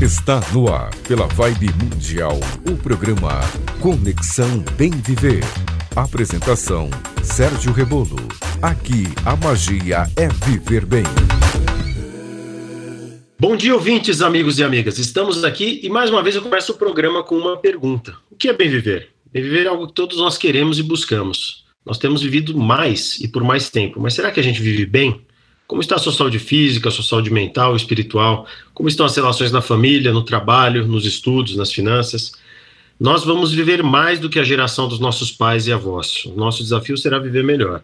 Está no ar, pela Vibe Mundial, o programa Conexão Bem Viver. Apresentação: Sérgio Rebolo. Aqui a magia é viver bem. Bom dia, ouvintes, amigos e amigas. Estamos aqui e mais uma vez eu começo o programa com uma pergunta: O que é bem viver? Bem viver é algo que todos nós queremos e buscamos. Nós temos vivido mais e por mais tempo, mas será que a gente vive bem? Como está a sua saúde física, a sua saúde mental, espiritual? Como estão as relações na família, no trabalho, nos estudos, nas finanças? Nós vamos viver mais do que a geração dos nossos pais e avós. O nosso desafio será viver melhor.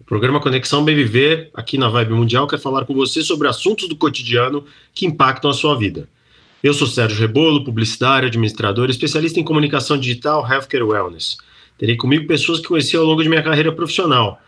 O programa Conexão Bem Viver, aqui na Vibe Mundial, quer falar com você sobre assuntos do cotidiano que impactam a sua vida. Eu sou Sérgio Rebolo, publicitário, administrador, especialista em comunicação digital, healthcare wellness. Terei comigo pessoas que conheci ao longo de minha carreira profissional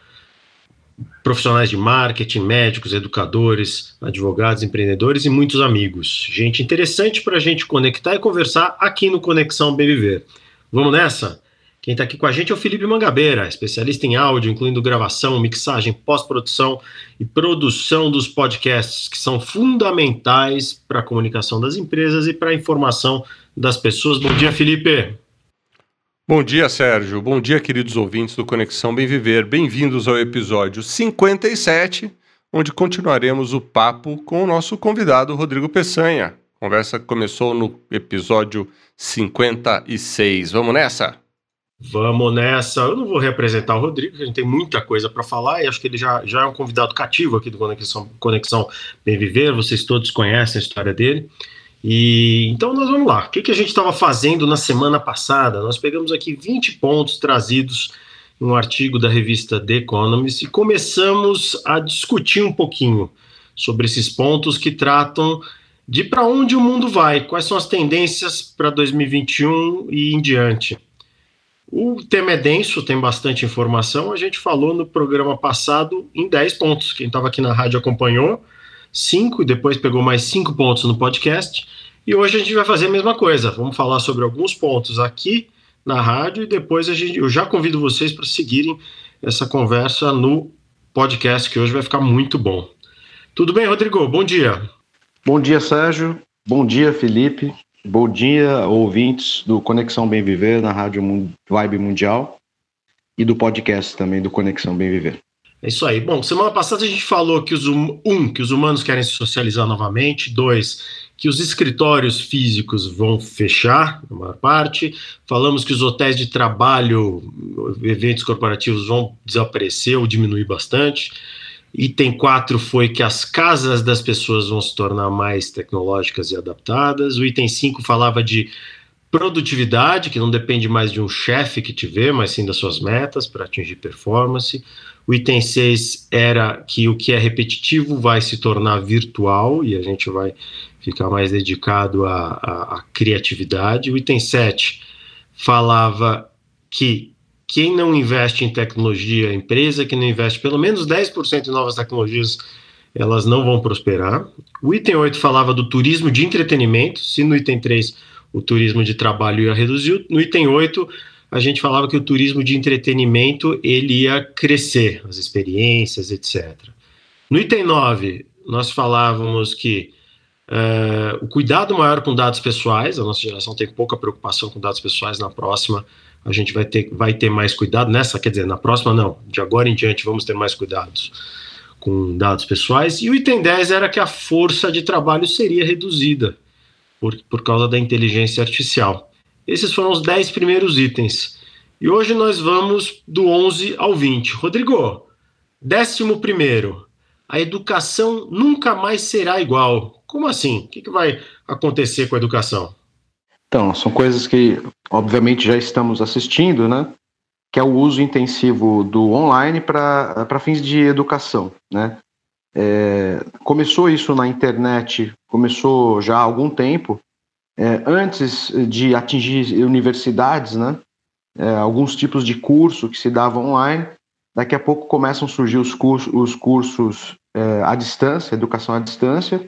profissionais de marketing, médicos, educadores, advogados, empreendedores e muitos amigos. Gente interessante para a gente conectar e conversar aqui no Conexão Bem Viver. Vamos nessa? Quem está aqui com a gente é o Felipe Mangabeira, especialista em áudio, incluindo gravação, mixagem, pós-produção e produção dos podcasts, que são fundamentais para a comunicação das empresas e para a informação das pessoas. Bom dia, Felipe. Bom dia, Sérgio. Bom dia, queridos ouvintes do Conexão Bem Viver. Bem-vindos ao episódio 57, onde continuaremos o papo com o nosso convidado, Rodrigo Peçanha. Conversa começou no episódio 56. Vamos nessa? Vamos nessa. Eu não vou representar o Rodrigo, a gente tem muita coisa para falar e acho que ele já, já é um convidado cativo aqui do Conexão, Conexão Bem Viver. Vocês todos conhecem a história dele. E então nós vamos lá. O que, que a gente estava fazendo na semana passada? Nós pegamos aqui 20 pontos trazidos em um artigo da revista The Economist e começamos a discutir um pouquinho sobre esses pontos que tratam de para onde o mundo vai, quais são as tendências para 2021 e em diante. O tema é denso, tem bastante informação. A gente falou no programa passado em 10 pontos. Quem estava aqui na rádio acompanhou cinco, e depois pegou mais cinco pontos no podcast. E hoje a gente vai fazer a mesma coisa. Vamos falar sobre alguns pontos aqui na rádio e depois a gente, eu já convido vocês para seguirem essa conversa no podcast, que hoje vai ficar muito bom. Tudo bem, Rodrigo? Bom dia. Bom dia, Sérgio. Bom dia, Felipe. Bom dia, ouvintes do Conexão Bem Viver na Rádio Vibe Mundial e do podcast também do Conexão Bem Viver. É isso aí. Bom, semana passada a gente falou que os hum, um, que os humanos querem se socializar novamente, dois, que os escritórios físicos vão fechar, na maior parte. Falamos que os hotéis de trabalho, eventos corporativos vão desaparecer ou diminuir bastante. Item 4 foi que as casas das pessoas vão se tornar mais tecnológicas e adaptadas. O item 5 falava de produtividade, que não depende mais de um chefe que te vê, mas sim das suas metas para atingir performance. O item 6 era que o que é repetitivo vai se tornar virtual e a gente vai ficar mais dedicado à, à, à criatividade. O item 7 falava que quem não investe em tecnologia, a empresa que não investe pelo menos 10% em novas tecnologias, elas não vão prosperar. O item 8 falava do turismo de entretenimento, se no item 3 o turismo de trabalho ia reduzir, no item 8 a gente falava que o turismo de entretenimento ele ia crescer, as experiências, etc. No item 9, nós falávamos que uh, o cuidado maior com dados pessoais, a nossa geração tem pouca preocupação com dados pessoais, na próxima a gente vai ter, vai ter mais cuidado, nessa, quer dizer, na próxima não, de agora em diante vamos ter mais cuidados com dados pessoais. E o item 10 era que a força de trabalho seria reduzida por, por causa da inteligência artificial. Esses foram os 10 primeiros itens. E hoje nós vamos do 11 ao 20. Rodrigo, décimo primeiro, a educação nunca mais será igual. Como assim? O que, que vai acontecer com a educação? Então, são coisas que, obviamente, já estamos assistindo, né? Que é o uso intensivo do online para fins de educação, né? É, começou isso na internet, começou já há algum tempo, é, antes de atingir universidades, né, é, alguns tipos de curso que se davam online, daqui a pouco começam a surgir os cursos, os cursos é, à distância, educação à distância.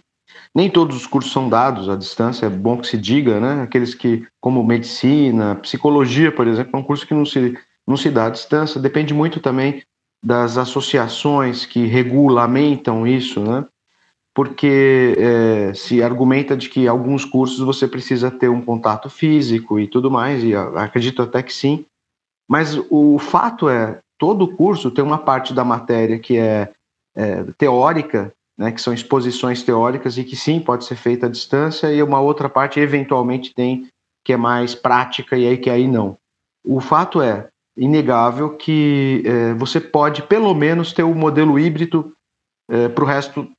Nem todos os cursos são dados à distância, é bom que se diga, né? Aqueles que, como medicina, psicologia, por exemplo, é um curso que não se, não se dá à distância, depende muito também das associações que regulamentam isso, né? Porque é, se argumenta de que alguns cursos você precisa ter um contato físico e tudo mais, e acredito até que sim. Mas o fato é, todo curso tem uma parte da matéria que é, é teórica, né, que são exposições teóricas e que sim pode ser feita à distância, e uma outra parte eventualmente tem que é mais prática e aí que aí não. O fato é inegável que é, você pode pelo menos ter o um modelo híbrido é, para o resto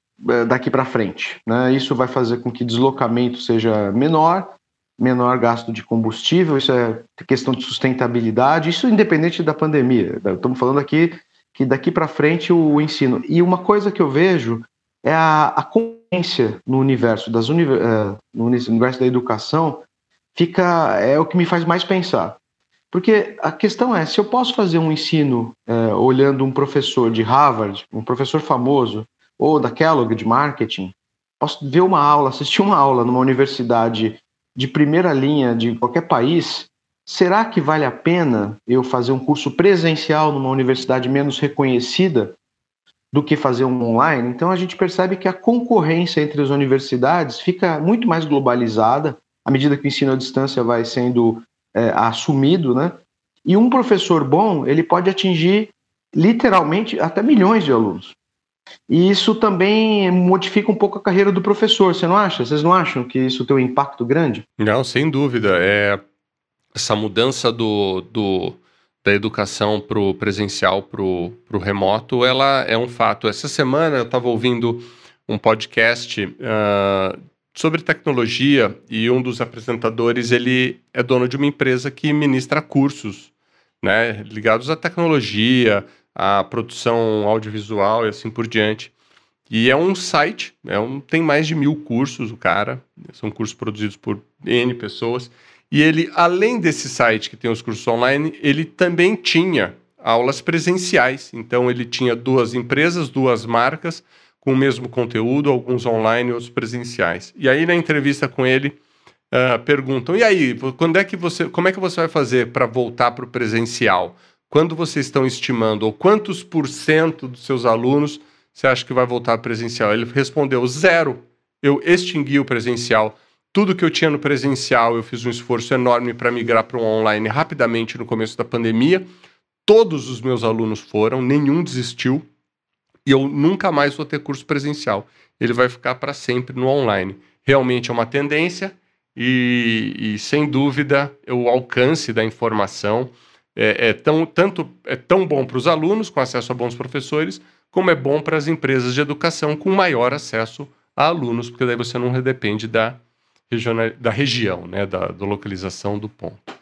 daqui para frente. Né? Isso vai fazer com que deslocamento seja menor, menor gasto de combustível, isso é questão de sustentabilidade, isso independente da pandemia. Estamos falando aqui que daqui para frente o, ensino. E uma coisa que eu vejo é a, a consciência no universo das uni, uh, no universo da educação fica é o que me faz mais pensar. Porque a questão é, se eu posso fazer um ensino uh, olhando um professor de Harvard, um professor famoso, ou da Kellogg de marketing, posso ver uma aula, assistir uma aula numa universidade de primeira linha de qualquer país, será que vale a pena eu fazer um curso presencial numa universidade menos reconhecida do que fazer um online? Então a gente percebe que a concorrência entre as universidades fica muito mais globalizada à medida que o ensino à distância vai sendo é, assumido, né? E um professor bom, ele pode atingir literalmente até milhões de alunos. E isso também modifica um pouco a carreira do professor, você não acha? Vocês não acham que isso tem um impacto grande? Não, sem dúvida. É essa mudança do, do da educação para o presencial para o remoto, ela é um fato. Essa semana eu estava ouvindo um podcast uh, sobre tecnologia e um dos apresentadores ele é dono de uma empresa que ministra cursos, né, ligados à tecnologia, a produção audiovisual e assim por diante. E é um site, é um, tem mais de mil cursos, o cara, são cursos produzidos por N pessoas. E ele, além desse site que tem os cursos online, ele também tinha aulas presenciais. Então, ele tinha duas empresas, duas marcas, com o mesmo conteúdo, alguns online e outros presenciais. E aí, na entrevista com ele, uh, perguntam: e aí, quando é que você, como é que você vai fazer para voltar para o presencial? Quando vocês estão estimando, ou quantos por cento dos seus alunos você acha que vai voltar presencial? Ele respondeu zero. Eu extingui o presencial. Tudo que eu tinha no presencial, eu fiz um esforço enorme para migrar para o online rapidamente no começo da pandemia. Todos os meus alunos foram, nenhum desistiu. E eu nunca mais vou ter curso presencial. Ele vai ficar para sempre no online. Realmente é uma tendência e, e sem dúvida, o alcance da informação é, é tão, tanto é tão bom para os alunos, com acesso a bons professores, como é bom para as empresas de educação, com maior acesso a alunos, porque daí você não depende da, da região, né, da, da localização do ponto.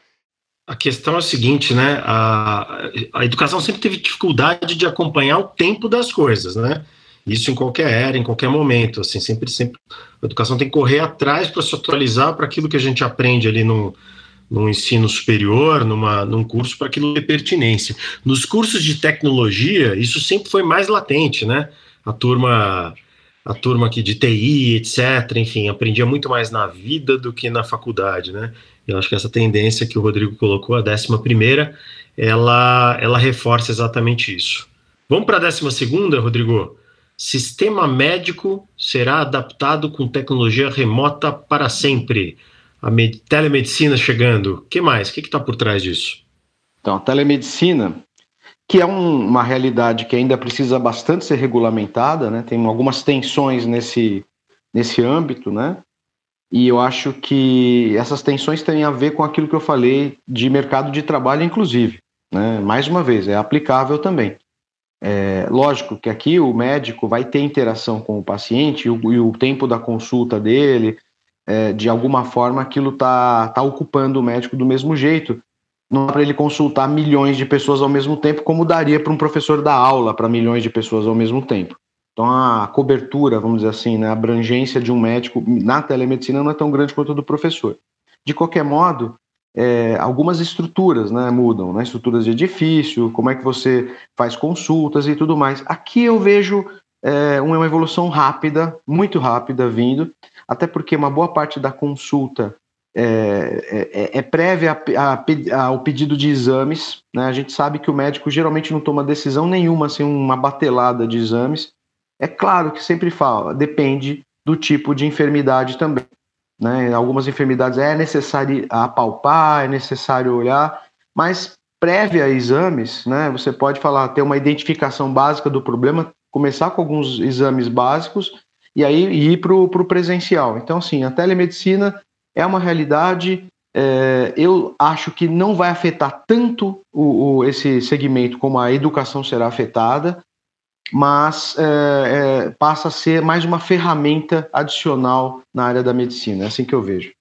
A questão é a seguinte, né? A, a educação sempre teve dificuldade de acompanhar o tempo das coisas, né? Isso em qualquer era, em qualquer momento, assim, sempre, sempre. A educação tem que correr atrás para se atualizar para aquilo que a gente aprende ali no, no ensino superior, numa, num curso para aquilo ter pertinência. Nos cursos de tecnologia, isso sempre foi mais latente, né? A turma, a turma aqui de TI, etc., enfim, aprendia muito mais na vida do que na faculdade, né? Eu acho que essa tendência que o Rodrigo colocou, a décima primeira, ela, ela reforça exatamente isso. Vamos para a décima segunda, Rodrigo? Sistema médico será adaptado com tecnologia remota para sempre a telemedicina chegando. O que mais? O que está por trás disso? Então, a telemedicina, que é um, uma realidade que ainda precisa bastante ser regulamentada, né? tem algumas tensões nesse, nesse âmbito, né? E eu acho que essas tensões têm a ver com aquilo que eu falei de mercado de trabalho, inclusive. Né? Mais uma vez, é aplicável também. É, lógico que aqui o médico vai ter interação com o paciente e o, e o tempo da consulta dele, é, de alguma forma aquilo está tá ocupando o médico do mesmo jeito. Não dá para ele consultar milhões de pessoas ao mesmo tempo, como daria para um professor dar aula para milhões de pessoas ao mesmo tempo. Então a cobertura, vamos dizer assim, né, a abrangência de um médico na telemedicina não é tão grande quanto a do professor. De qualquer modo, é, algumas estruturas né, mudam, né, estruturas de edifício, como é que você faz consultas e tudo mais. Aqui eu vejo é, uma evolução rápida, muito rápida vindo, até porque uma boa parte da consulta é, é, é prévia ao pedido de exames. Né? A gente sabe que o médico geralmente não toma decisão nenhuma sem uma batelada de exames. É claro que sempre fala, depende do tipo de enfermidade também. Né? Algumas enfermidades é necessário apalpar, é necessário olhar, mas prévia a exames, né, você pode falar, ter uma identificação básica do problema, começar com alguns exames básicos e aí ir para o presencial. Então, assim, a telemedicina é uma realidade. É, eu acho que não vai afetar tanto o, o, esse segmento como a educação será afetada, mas é, é, passa a ser mais uma ferramenta adicional na área da medicina. É assim que eu vejo.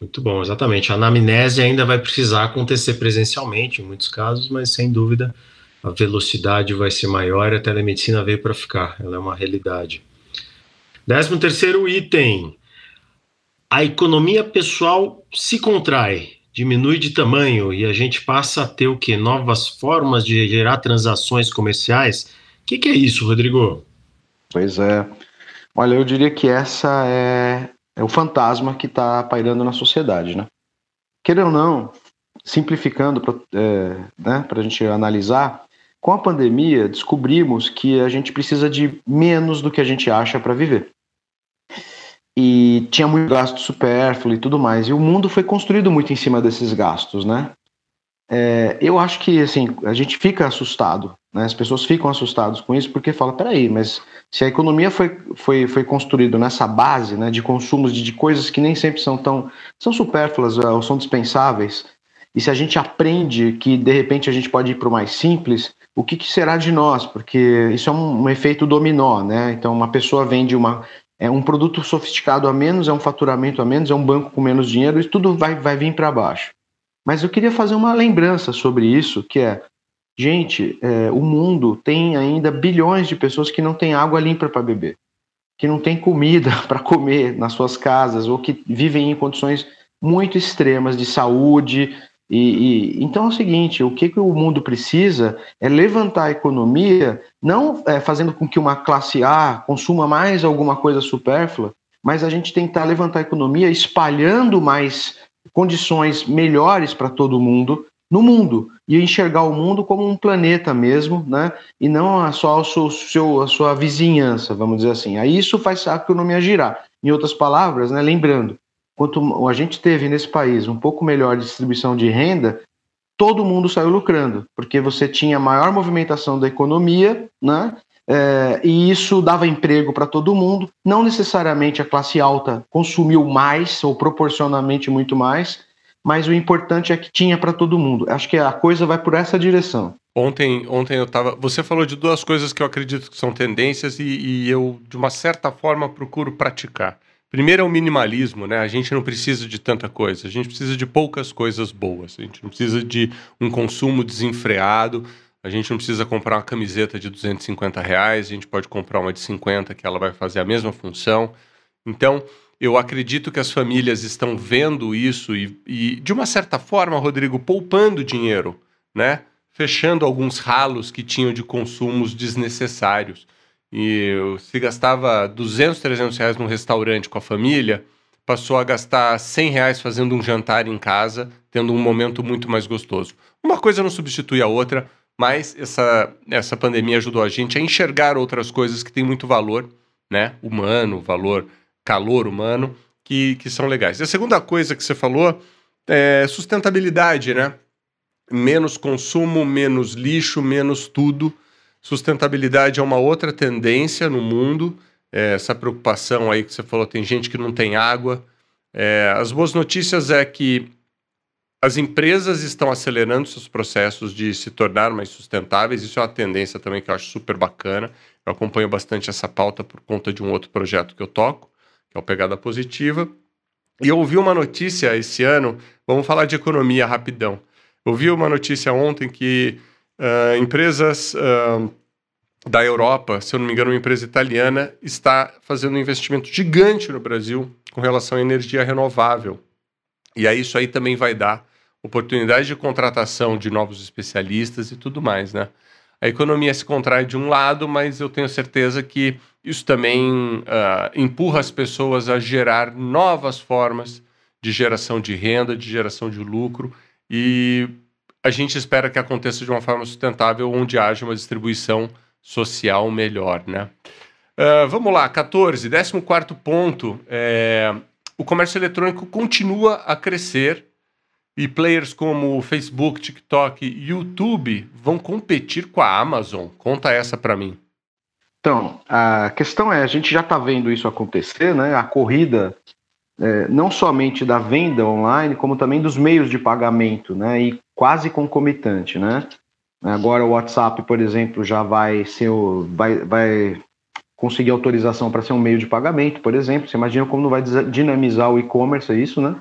Muito bom, exatamente. A anamnese ainda vai precisar acontecer presencialmente em muitos casos, mas sem dúvida a velocidade vai ser maior e a telemedicina veio para ficar, ela é uma realidade. Décimo terceiro item, a economia pessoal se contrai, diminui de tamanho e a gente passa a ter o que? Novas formas de gerar transações comerciais? O que, que é isso, Rodrigo? Pois é. Olha, eu diria que essa é é o fantasma que está pairando na sociedade, né? Querendo ou não, simplificando para é, né, a gente analisar, com a pandemia descobrimos que a gente precisa de menos do que a gente acha para viver. E tinha muito gasto supérfluo e tudo mais. E o mundo foi construído muito em cima desses gastos, né? É, eu acho que assim a gente fica assustado, né? as pessoas ficam assustadas com isso porque fala, peraí, mas se a economia foi, foi, foi construída nessa base né, de consumos de, de coisas que nem sempre são tão são supérfluas ou são dispensáveis, e se a gente aprende que de repente a gente pode ir para o mais simples, o que, que, será de nós? Porque isso é um, um efeito dominó, né? Então uma pessoa vende uma é um produto sofisticado a menos, é um faturamento a menos, é um banco com menos dinheiro, e tudo vai, vai vir para baixo. Mas eu queria fazer uma lembrança sobre isso, que é, gente, é, o mundo tem ainda bilhões de pessoas que não têm água limpa para beber, que não têm comida para comer nas suas casas, ou que vivem em condições muito extremas de saúde. E, e então é o seguinte: o que, que o mundo precisa é levantar a economia, não é, fazendo com que uma classe A consuma mais alguma coisa supérflua, mas a gente tentar levantar a economia espalhando mais condições melhores para todo mundo no mundo e enxergar o mundo como um planeta mesmo, né? E não só seu, a sua vizinhança, vamos dizer assim. Aí isso faz a economia girar. Em outras palavras, né? Lembrando, quanto a gente teve nesse país um pouco melhor distribuição de renda, todo mundo saiu lucrando, porque você tinha maior movimentação da economia, né? É, e isso dava emprego para todo mundo. Não necessariamente a classe alta consumiu mais ou proporcionalmente muito mais, mas o importante é que tinha para todo mundo. Acho que a coisa vai por essa direção. Ontem, ontem eu estava. Você falou de duas coisas que eu acredito que são tendências e, e eu, de uma certa forma, procuro praticar. Primeiro é o minimalismo, né? A gente não precisa de tanta coisa, a gente precisa de poucas coisas boas, a gente não precisa de um consumo desenfreado, a gente não precisa comprar uma camiseta de 250 reais, a gente pode comprar uma de 50 que ela vai fazer a mesma função. Então, eu acredito que as famílias estão vendo isso e, e de uma certa forma, Rodrigo, poupando dinheiro, né? Fechando alguns ralos que tinham de consumos desnecessários. E se gastava 200, 300 reais num restaurante com a família, passou a gastar 100 reais fazendo um jantar em casa, tendo um momento muito mais gostoso. Uma coisa não substitui a outra, mas essa, essa pandemia ajudou a gente a enxergar outras coisas que têm muito valor, né? Humano, valor, calor humano, que, que são legais. E a segunda coisa que você falou é sustentabilidade, né? Menos consumo, menos lixo, menos tudo. Sustentabilidade é uma outra tendência no mundo. É, essa preocupação aí que você falou, tem gente que não tem água. É, as boas notícias é que as empresas estão acelerando seus processos de se tornar mais sustentáveis. Isso é uma tendência também que eu acho super bacana. Eu acompanho bastante essa pauta por conta de um outro projeto que eu toco, que é o Pegada Positiva. E eu ouvi uma notícia esse ano, vamos falar de economia rapidão. Eu ouvi uma notícia ontem que uh, empresas uh, da Europa, se eu não me engano, uma empresa italiana, está fazendo um investimento gigante no Brasil com relação à energia renovável. E aí isso aí também vai dar oportunidade de contratação de novos especialistas e tudo mais, né? A economia se contrai de um lado, mas eu tenho certeza que isso também uh, empurra as pessoas a gerar novas formas de geração de renda, de geração de lucro, e a gente espera que aconteça de uma forma sustentável, onde haja uma distribuição social melhor, né? Uh, vamos lá, 14, 14 ponto. É, o comércio eletrônico continua a crescer e players como Facebook, TikTok e YouTube vão competir com a Amazon. Conta essa para mim. Então, a questão é, a gente já está vendo isso acontecer, né? A corrida é, não somente da venda online, como também dos meios de pagamento, né? E quase concomitante, né? Agora o WhatsApp, por exemplo, já vai ser o, vai, vai conseguir autorização para ser um meio de pagamento, por exemplo. Você imagina como não vai dinamizar o e-commerce, é isso, né?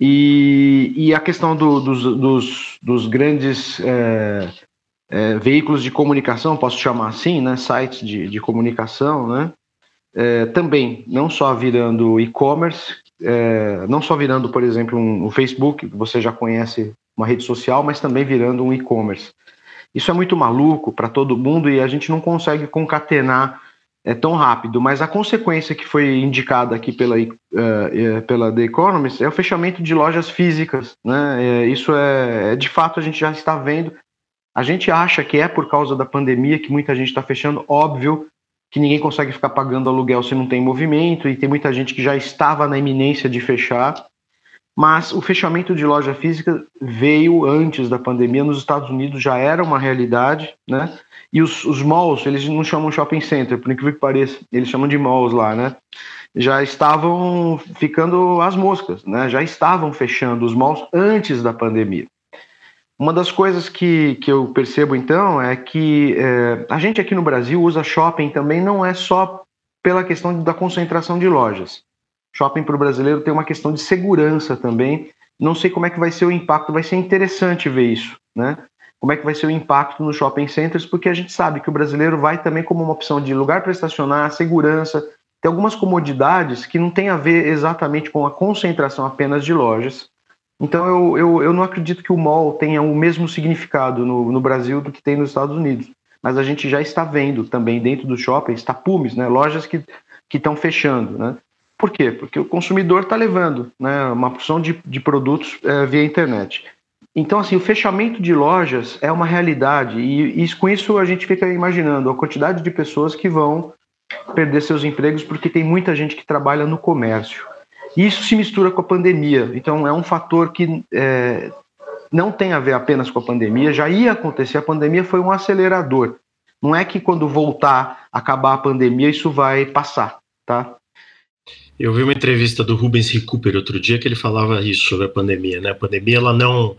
E, e a questão do, dos, dos, dos, grandes é, é, veículos de comunicação, posso chamar assim, né? Sites de, de comunicação, né? É, também, não só virando e-commerce, é, não só virando, por exemplo, um, um Facebook, que você já conhece uma rede social, mas também virando um e-commerce. Isso é muito maluco para todo mundo e a gente não consegue concatenar é, tão rápido, mas a consequência que foi indicada aqui pela, uh, pela The Economist é o fechamento de lojas físicas. Né? É, isso é, é, de fato, a gente já está vendo. A gente acha que é por causa da pandemia que muita gente está fechando, óbvio que ninguém consegue ficar pagando aluguel se não tem movimento, e tem muita gente que já estava na iminência de fechar. Mas o fechamento de loja física veio antes da pandemia, nos Estados Unidos já era uma realidade, né? E os, os malls, eles não chamam shopping center, por incrível que pareça, eles chamam de malls lá, né? Já estavam ficando as moscas, né? Já estavam fechando os malls antes da pandemia. Uma das coisas que, que eu percebo então é que é, a gente aqui no Brasil usa shopping também não é só pela questão da concentração de lojas shopping para o brasileiro tem uma questão de segurança também. Não sei como é que vai ser o impacto, vai ser interessante ver isso, né? Como é que vai ser o impacto nos shopping centers, porque a gente sabe que o brasileiro vai também como uma opção de lugar para estacionar, segurança, tem algumas comodidades que não tem a ver exatamente com a concentração apenas de lojas. Então eu, eu, eu não acredito que o mall tenha o mesmo significado no, no Brasil do que tem nos Estados Unidos. Mas a gente já está vendo também dentro do shopping tapumes, né? Lojas que estão fechando, né? Por quê? Porque o consumidor está levando né, uma porção de, de produtos é, via internet. Então, assim, o fechamento de lojas é uma realidade e, e com isso a gente fica imaginando a quantidade de pessoas que vão perder seus empregos porque tem muita gente que trabalha no comércio. E isso se mistura com a pandemia. Então, é um fator que é, não tem a ver apenas com a pandemia, já ia acontecer. A pandemia foi um acelerador. Não é que quando voltar, acabar a pandemia, isso vai passar, tá? Eu vi uma entrevista do Rubens Recupero outro dia que ele falava isso sobre a pandemia, né? A pandemia ela não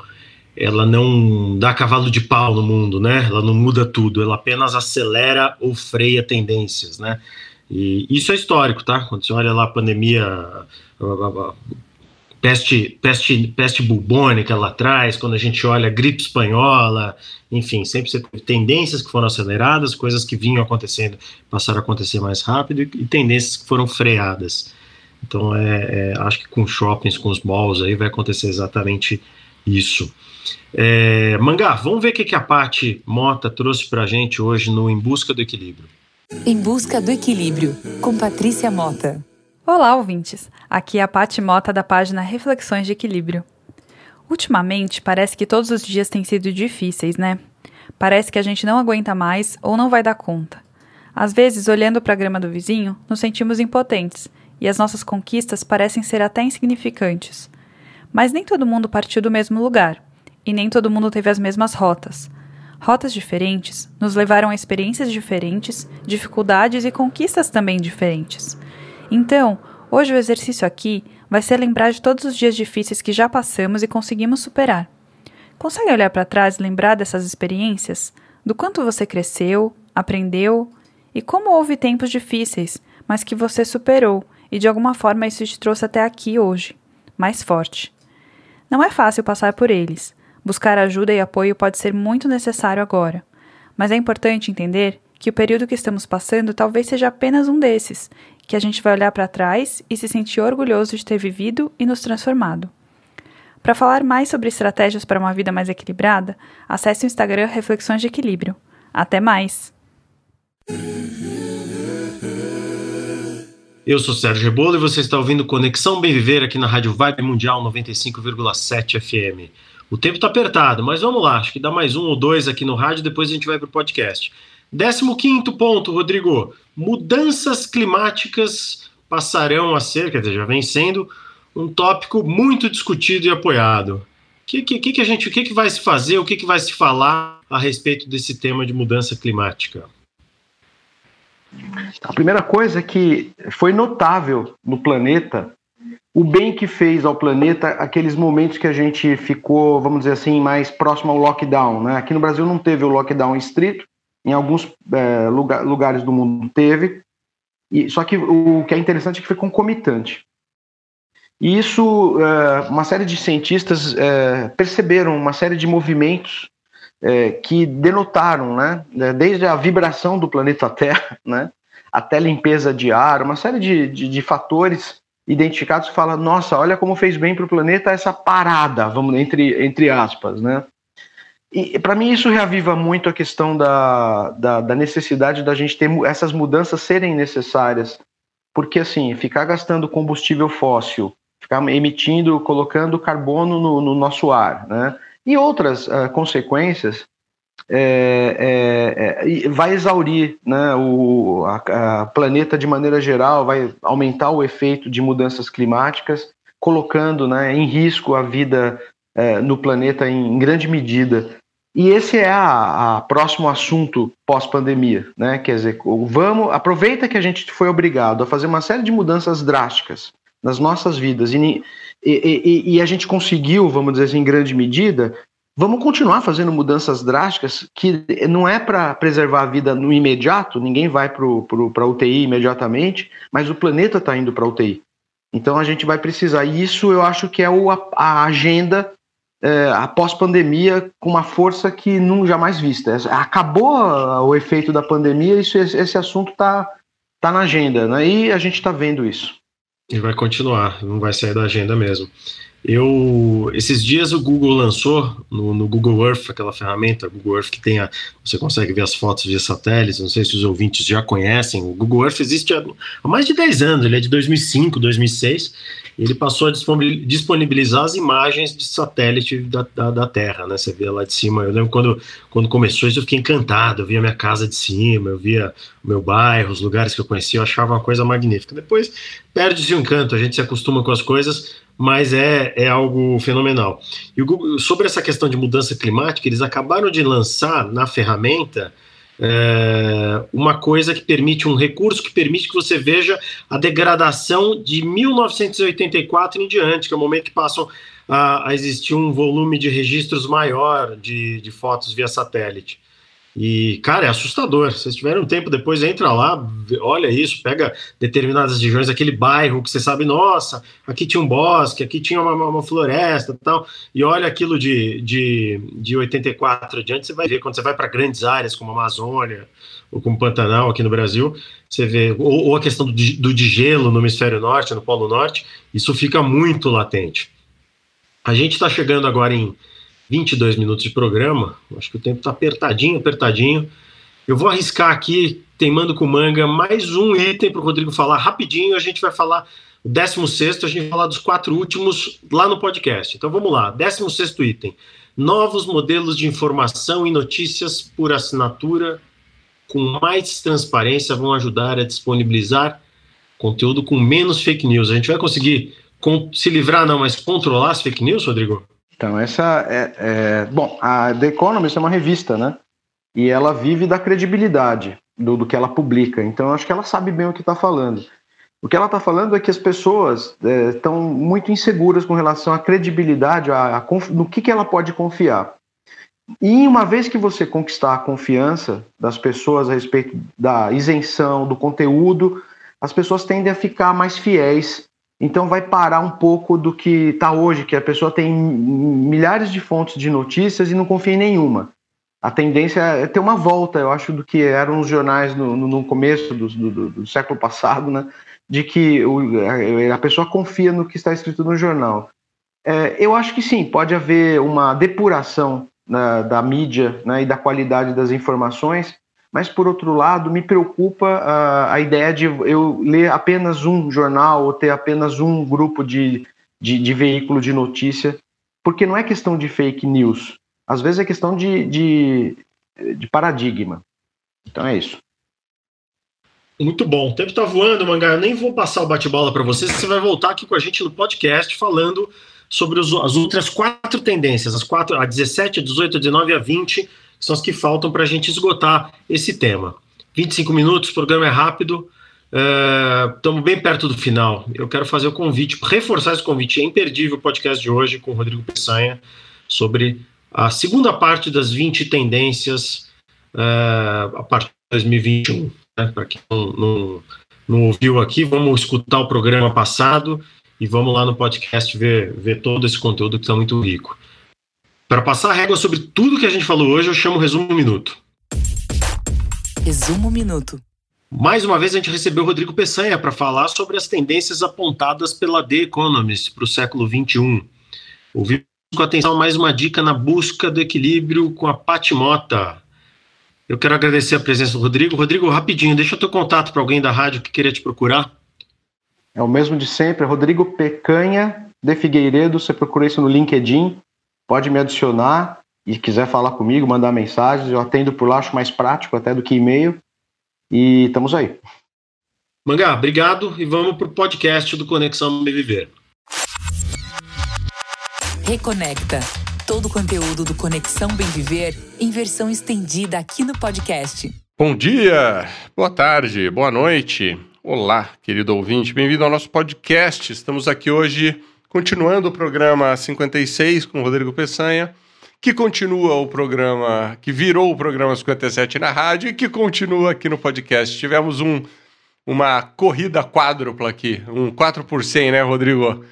ela não dá cavalo de pau no mundo, né? Ela não muda tudo, ela apenas acelera ou freia tendências, né? E isso é histórico, tá? Quando você olha lá a pandemia, peste, peste, peste bubônica lá atrás, quando a gente olha a gripe espanhola, enfim, sempre você teve tendências que foram aceleradas, coisas que vinham acontecendo passaram a acontecer mais rápido e tendências que foram freadas. Então, é, é, acho que com shoppings, com os malls aí vai acontecer exatamente isso. É, Mangá, vamos ver o que, que a Paty Mota trouxe para a gente hoje no Em Busca do Equilíbrio. Em Busca do Equilíbrio, com Patrícia Mota. Olá, ouvintes. Aqui é a Paty Mota da página Reflexões de Equilíbrio. Ultimamente, parece que todos os dias têm sido difíceis, né? Parece que a gente não aguenta mais ou não vai dar conta. Às vezes, olhando para a grama do vizinho, nos sentimos impotentes e as nossas conquistas parecem ser até insignificantes. Mas nem todo mundo partiu do mesmo lugar, e nem todo mundo teve as mesmas rotas. Rotas diferentes nos levaram a experiências diferentes, dificuldades e conquistas também diferentes. Então, hoje o exercício aqui vai ser lembrar de todos os dias difíceis que já passamos e conseguimos superar. Consegue olhar para trás e lembrar dessas experiências? Do quanto você cresceu, aprendeu e como houve tempos difíceis, mas que você superou e de alguma forma isso te trouxe até aqui hoje, mais forte. Não é fácil passar por eles. Buscar ajuda e apoio pode ser muito necessário agora, mas é importante entender que o período que estamos passando talvez seja apenas um desses, que a gente vai olhar para trás e se sentir orgulhoso de ter vivido e nos transformado. Para falar mais sobre estratégias para uma vida mais equilibrada, acesse o Instagram Reflexões de Equilíbrio. Até mais! Eu sou Sérgio Rebolo e você está ouvindo Conexão Bem Viver aqui na Rádio Vibe Mundial 95,7 FM. O tempo está apertado, mas vamos lá, acho que dá mais um ou dois aqui no rádio, depois a gente vai para o podcast. 15 ponto, Rodrigo. Mudanças climáticas passarão a ser, quer dizer, já vem sendo um tópico muito discutido e apoiado. O que, que, que, a gente, o que, que vai se fazer, o que, que vai se falar a respeito desse tema de mudança climática? A primeira coisa é que foi notável no planeta o bem que fez ao planeta aqueles momentos que a gente ficou, vamos dizer assim, mais próximo ao lockdown. Né? Aqui no Brasil não teve o lockdown estrito, em alguns é, lugar, lugares do mundo teve, e, só que o que é interessante é que foi concomitante. E isso, é, uma série de cientistas é, perceberam uma série de movimentos é, que denotaram, né, é, desde a vibração do planeta Terra, né, até limpeza de ar, uma série de, de, de fatores identificados que fala, nossa, olha como fez bem para o planeta essa parada, vamos entre entre aspas, né? E para mim isso reaviva muito a questão da, da, da, necessidade da gente ter essas mudanças serem necessárias, porque assim ficar gastando combustível fóssil, ficar emitindo, colocando carbono no, no nosso ar, né? E outras uh, consequências é, é, é, vai exaurir né, o a, a planeta de maneira geral, vai aumentar o efeito de mudanças climáticas, colocando né, em risco a vida é, no planeta em, em, grande medida. E esse é a, a próximo assunto pós-pandemia, né? Quer dizer, vamos aproveita que a gente foi obrigado a fazer uma série de mudanças drásticas nas nossas vidas e, e, e, a gente conseguiu, vamos dizer assim, em grande medida, Vamos continuar fazendo mudanças drásticas que não é para preservar a vida no imediato, ninguém vai para a UTI imediatamente, mas o planeta está indo para a UTI. Então a gente vai precisar. E isso eu acho que é o, a agenda é, após pandemia com uma força que não jamais vista. Acabou o efeito da pandemia, isso, esse assunto está tá na agenda, né? e a gente está vendo isso. E vai continuar, não vai sair da agenda mesmo. Eu, esses dias o Google lançou no, no, Google Earth, aquela ferramenta Google Earth que tem a, você consegue ver as fotos de satélites, não sei se os ouvintes já conhecem, o Google Earth existe há, há mais de 10 anos, ele é de 2005, 2006, e ele passou a disponibilizar as imagens de satélite da, da, da, Terra, né, você vê lá de cima, eu lembro quando, quando começou isso eu fiquei encantado, eu via minha casa de cima, eu via o meu bairro, os lugares que eu conhecia, eu achava uma coisa magnífica, depois perde-se o encanto, a gente se acostuma com as coisas, mas é, é algo fenomenal. E Google, sobre essa questão de mudança climática, eles acabaram de lançar na ferramenta é, uma coisa que permite, um recurso que permite que você veja a degradação de 1984 em diante, que é o momento que passam a, a existir um volume de registros maior de, de fotos via satélite. E, cara, é assustador. Se vocês tiverem um tempo depois, entra lá, olha isso, pega determinadas regiões, aquele bairro que você sabe, nossa, aqui tinha um bosque, aqui tinha uma, uma floresta tal, e olha aquilo de, de, de 84 adiante, você vai ver, quando você vai para grandes áreas como a Amazônia, ou como Pantanal aqui no Brasil, você vê, ou, ou a questão do, do de gelo no hemisfério norte, no Polo Norte, isso fica muito latente. A gente está chegando agora em 22 minutos de programa, acho que o tempo está apertadinho, apertadinho. Eu vou arriscar aqui, teimando com manga, mais um item para o Rodrigo falar rapidinho. A gente vai falar o 16, a gente vai falar dos quatro últimos lá no podcast. Então vamos lá, 16 item. Novos modelos de informação e notícias por assinatura com mais transparência vão ajudar a disponibilizar conteúdo com menos fake news. A gente vai conseguir se livrar, não, mas controlar as fake news, Rodrigo? Então, essa é, é, Bom, a The Economist é uma revista, né? E ela vive da credibilidade do, do que ela publica. Então, acho que ela sabe bem o que está falando. O que ela está falando é que as pessoas estão é, muito inseguras com relação à credibilidade, a, a no que, que ela pode confiar. E uma vez que você conquistar a confiança das pessoas a respeito da isenção, do conteúdo, as pessoas tendem a ficar mais fiéis então vai parar um pouco do que está hoje, que a pessoa tem milhares de fontes de notícias e não confia em nenhuma. A tendência é ter uma volta, eu acho, do que eram os jornais no, no começo do, do, do, século passado, né? De que o, a pessoa confia no que está escrito no jornal. É, eu acho que sim, pode haver uma depuração né, da mídia né, e da qualidade das informações, mas por outro lado me preocupa uh, a ideia de eu ler apenas um jornal ou ter apenas um grupo de, de, de, veículo de notícia, porque não é questão de fake news, às vezes é questão de, de, de paradigma. Então é isso. Muito bom. O tempo está voando, Mangá. Eu nem vou passar o bate-bola para você. Você vai voltar aqui com a gente no podcast falando sobre os, as outras quatro tendências, as quatro, a 17, a 18, a 19 e a 20, que são as que faltam para a gente esgotar esse tema. 25 minutos, o programa é rápido. Estamos uh, bem perto do final. Eu quero fazer o convite, reforçar esse convite. É imperdível o podcast de hoje com o Rodrigo Peçanha sobre a segunda parte das 20 tendências uh, a partir de 2021. Né? Para quem não, não, não, ouviu aqui, vamos escutar o programa passado e vamos lá no podcast ver, ver todo esse conteúdo que está muito rico. Para passar a régua sobre tudo que a gente falou hoje, eu chamo o Resumo Minuto. Resumo Minuto. Mais uma vez a gente recebeu o Rodrigo Peçanha para falar sobre as tendências apontadas pela The Economist para o século XXI. Ouvimos com atenção mais uma dica na busca do equilíbrio com a Patimota. Eu quero agradecer a presença do Rodrigo. Rodrigo, rapidinho, deixa o teu contato para alguém da rádio que queria te procurar. É o mesmo de sempre, Rodrigo Pecanha de Figueiredo. Você procura isso no LinkedIn, pode me adicionar e quiser falar comigo, mandar mensagens, eu atendo por lá, acho mais prático até do que e-mail. E estamos aí. Mangá, obrigado e vamos para o podcast do Conexão Me Viver. Reconecta. Todo o conteúdo do Conexão Bem Viver em versão estendida aqui no podcast. Bom dia, boa tarde, boa noite. Olá, querido ouvinte, bem-vindo ao nosso podcast. Estamos aqui hoje continuando o programa 56 com o Rodrigo Peçanha que continua o programa, que virou o programa 57 na rádio e que continua aqui no podcast. Tivemos um, uma corrida quádrupla aqui, um 4 por 100, né, Rodrigo?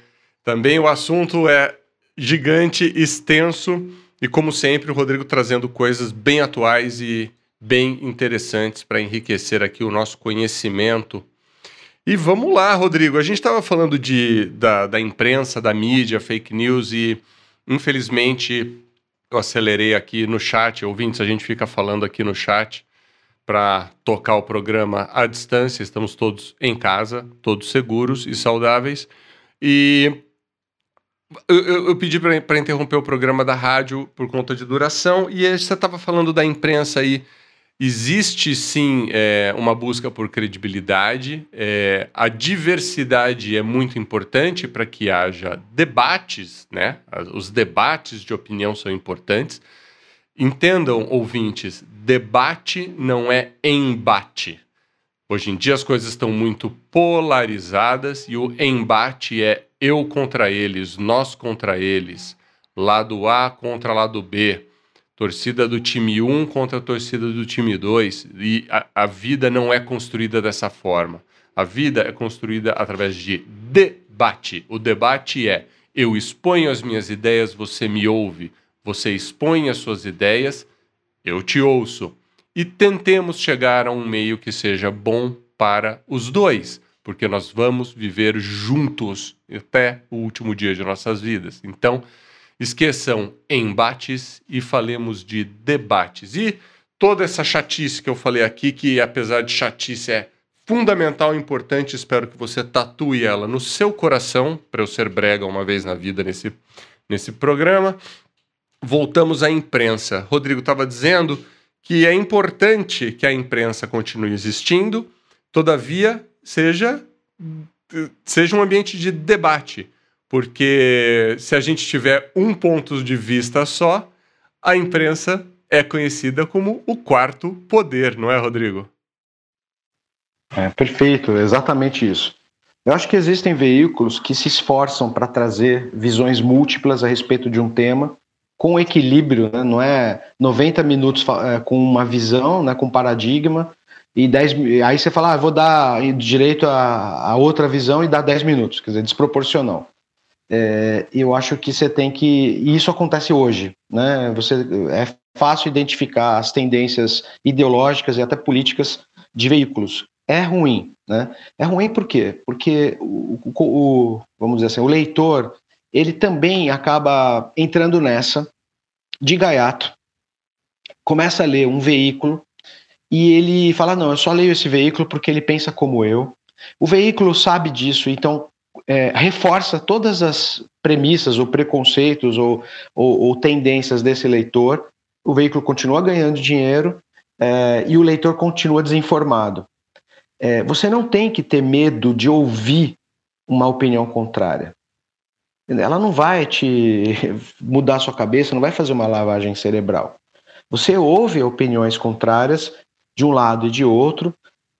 Também o assunto é gigante, extenso e, como sempre, o Rodrigo trazendo coisas bem atuais e bem interessantes para enriquecer aqui o nosso conhecimento. E vamos lá, Rodrigo. A gente estava falando de, da, da imprensa, da mídia, fake news e, infelizmente, eu acelerei aqui no chat, ouvintes, a gente fica falando aqui no chat para tocar o programa à distância. Estamos todos em casa, todos seguros e saudáveis. E eu, eu, eu pedi para interromper o programa da rádio por conta de duração. E você estava falando da imprensa aí Existe sim é, uma busca por credibilidade, é, a diversidade é muito importante para que haja debates, né? Os debates de opinião são importantes. Entendam, ouvintes, debate não é embate. Hoje em dia as coisas estão muito polarizadas e o embate é eu contra eles, nós contra eles, lado A contra lado B torcida do time 1 contra a torcida do time 2. E a, a, vida não é construída dessa forma. A vida é construída através de debate. O debate é: eu exponho as minhas ideias, você me ouve. Você expõe as suas ideias, eu te ouço. E tentemos chegar a um meio que seja bom para os dois, porque nós vamos viver juntos até o último dia de nossas vidas. Então, Esqueçam embates e falemos de debates. E toda essa chatice que eu falei aqui, que apesar de chatice é fundamental e importante, espero que você tatue ela no seu coração, para eu ser brega uma vez na vida nesse, nesse programa. Voltamos à imprensa. Rodrigo estava dizendo que é importante que a imprensa continue existindo, todavia seja, seja um ambiente de debate porque se a gente tiver um ponto de vista só, a imprensa é conhecida como o quarto poder, não é, Rodrigo? É perfeito, exatamente isso. Eu acho que existem veículos que se esforçam para trazer visões múltiplas a respeito de um tema, com equilíbrio, né? não é 90 minutos é, com uma visão, né, com paradigma, e 10, aí você fala, ah, vou dar direito a, a outra visão e dar 10 minutos, quer dizer, desproporcional é, eu acho que você tem que. E isso acontece hoje. Né? Você, é fácil identificar as tendências ideológicas e até políticas de veículos. É ruim. Né? É ruim por quê? Porque o, o, o, vamos dizer assim, o leitor ele também acaba entrando nessa de gaiato, começa a ler um veículo e ele fala: não, eu só leio esse veículo porque ele pensa como eu. O veículo sabe disso, então é, reforça todas as premissas ou preconceitos ou, ou, ou, tendências desse leitor, o veículo continua ganhando dinheiro é, e o leitor continua desinformado. É, você não tem que ter medo de ouvir uma opinião contrária. Ela não vai te mudar sua cabeça, não vai fazer uma lavagem cerebral. Você ouve opiniões contrárias de um lado e de outro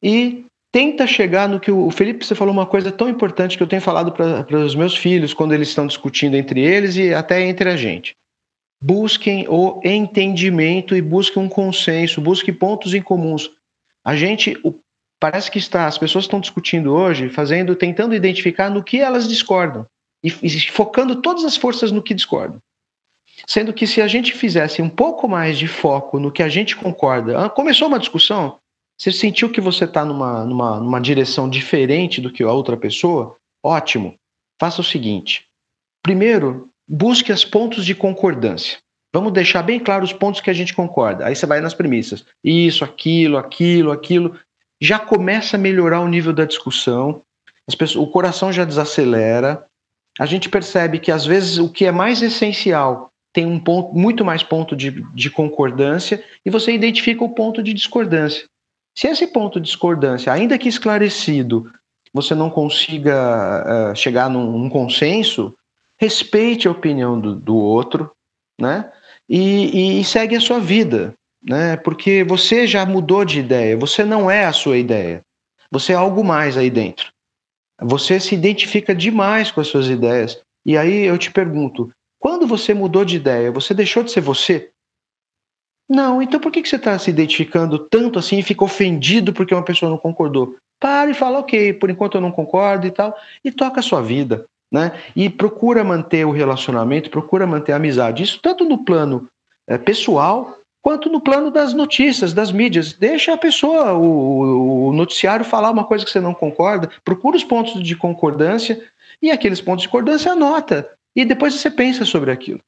e tenta chegar no que o Felipe você falou uma coisa tão importante que eu tenho falado para os meus filhos quando eles estão discutindo entre eles e até entre a gente. Busquem o entendimento e busquem um consenso, busquem pontos em comuns. A gente o, parece que está, as pessoas estão discutindo hoje, fazendo, tentando identificar no que elas discordam e, e focando todas as forças no que discordam. Sendo que se a gente fizesse um pouco mais de foco no que a gente concorda, ah, começou uma discussão, você sentiu que você está numa, numa, numa direção diferente do que a outra pessoa? Ótimo. Faça o seguinte: primeiro, busque os pontos de concordância. Vamos deixar bem claro os pontos que a gente concorda. Aí você vai nas premissas. Isso, aquilo, aquilo, aquilo. Já começa a melhorar o nível da discussão. Pessoas, o coração já desacelera. A gente percebe que às vezes o que é mais essencial tem um ponto, muito mais ponto de, de concordância e você identifica o ponto de discordância. Se esse ponto de discordância, ainda que esclarecido, você não consiga uh, chegar num, consenso, respeite a opinião do, do outro, né? E, e, segue a sua vida, né? Porque você já mudou de ideia, você não é a sua ideia, você é algo mais aí dentro. Você se identifica demais com as suas ideias. E aí eu te pergunto, quando você mudou de ideia, você deixou de ser você? Não, então por que, você está se identificando tanto assim e fica ofendido porque uma pessoa não concordou? Para e fala, ok, por enquanto eu não concordo e tal, e toca a sua vida, né? E procura manter o relacionamento, procura manter a amizade. Isso tanto no plano é, pessoal quanto no plano das notícias, das mídias. Deixa a pessoa, o, o noticiário, falar uma coisa que você não concorda, procura os pontos de concordância e aqueles pontos de concordância anota. E depois você pensa sobre aquilo.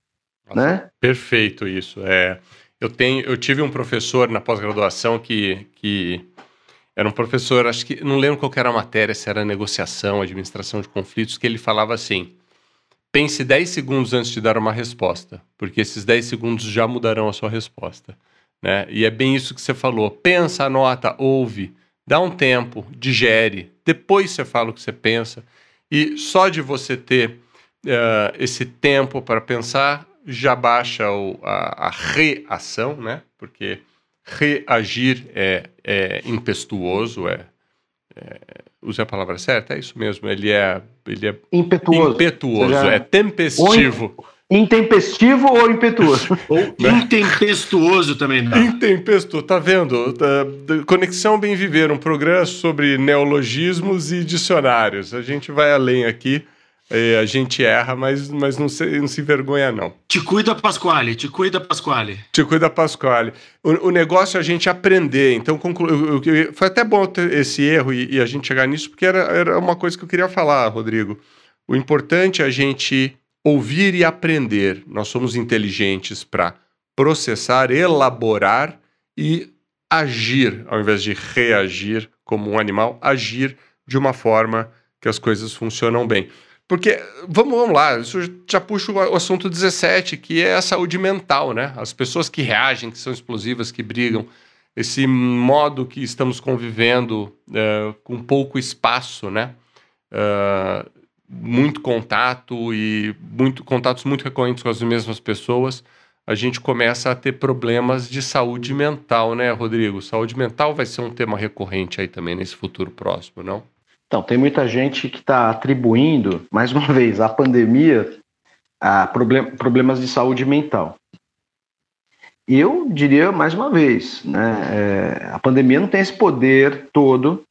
Nossa, né? Perfeito isso. É, eu, tenho, eu tive um professor na pós-graduação que, que era um professor, acho que não lembro qual era a matéria, se era negociação, administração de conflitos, que ele falava assim: pense 10 segundos antes de dar uma resposta, porque esses 10 segundos já mudarão a sua resposta. Né? E é bem isso que você falou. Pensa, anota, ouve, dá um tempo, digere, depois você fala o que você pensa. E só de você ter uh, esse tempo para pensar, já baixa o, a, a, reação, né? Porque reagir é, é impetuoso, é, é, use a palavra certa, é isso mesmo, ele é, ele é impetuoso, impetuoso já... é tempestivo. Intempestivo ou impetuoso? ou né? intempestuoso também não. Intempestuoso, tá vendo? Conexão Bem Viver, um programa sobre neologismos e dicionários. A gente vai além aqui. É, a gente erra, mas, mas não, se, não se envergonha, não. Te cuida, Pasquale, te cuida, Pasquale. Te cuida, Pasquale. O, o negócio é a gente aprender. Então, conclu... eu, eu, foi até bom ter esse erro e, e, a gente chegar nisso, porque era, era uma coisa que eu queria falar, Rodrigo. O importante é a gente ouvir e aprender. Nós somos inteligentes para processar, elaborar e agir, ao invés de reagir como um animal, agir de uma forma que as coisas funcionam bem. Porque, vamos, vamos lá, isso já puxa o assunto 17, que é a saúde mental, né? As pessoas que reagem, que são explosivas, que brigam, esse modo que estamos convivendo uh, com pouco espaço, né? Uh, muito contato e muito contatos muito recorrentes com as mesmas pessoas, a gente começa a ter problemas de saúde mental, né, Rodrigo? Saúde mental vai ser um tema recorrente aí também nesse futuro próximo, não? Então, tem muita gente que está atribuindo, mais uma vez, a pandemia a problem problemas de saúde mental. Eu diria mais uma vez, né, é, a pandemia não tem esse poder todo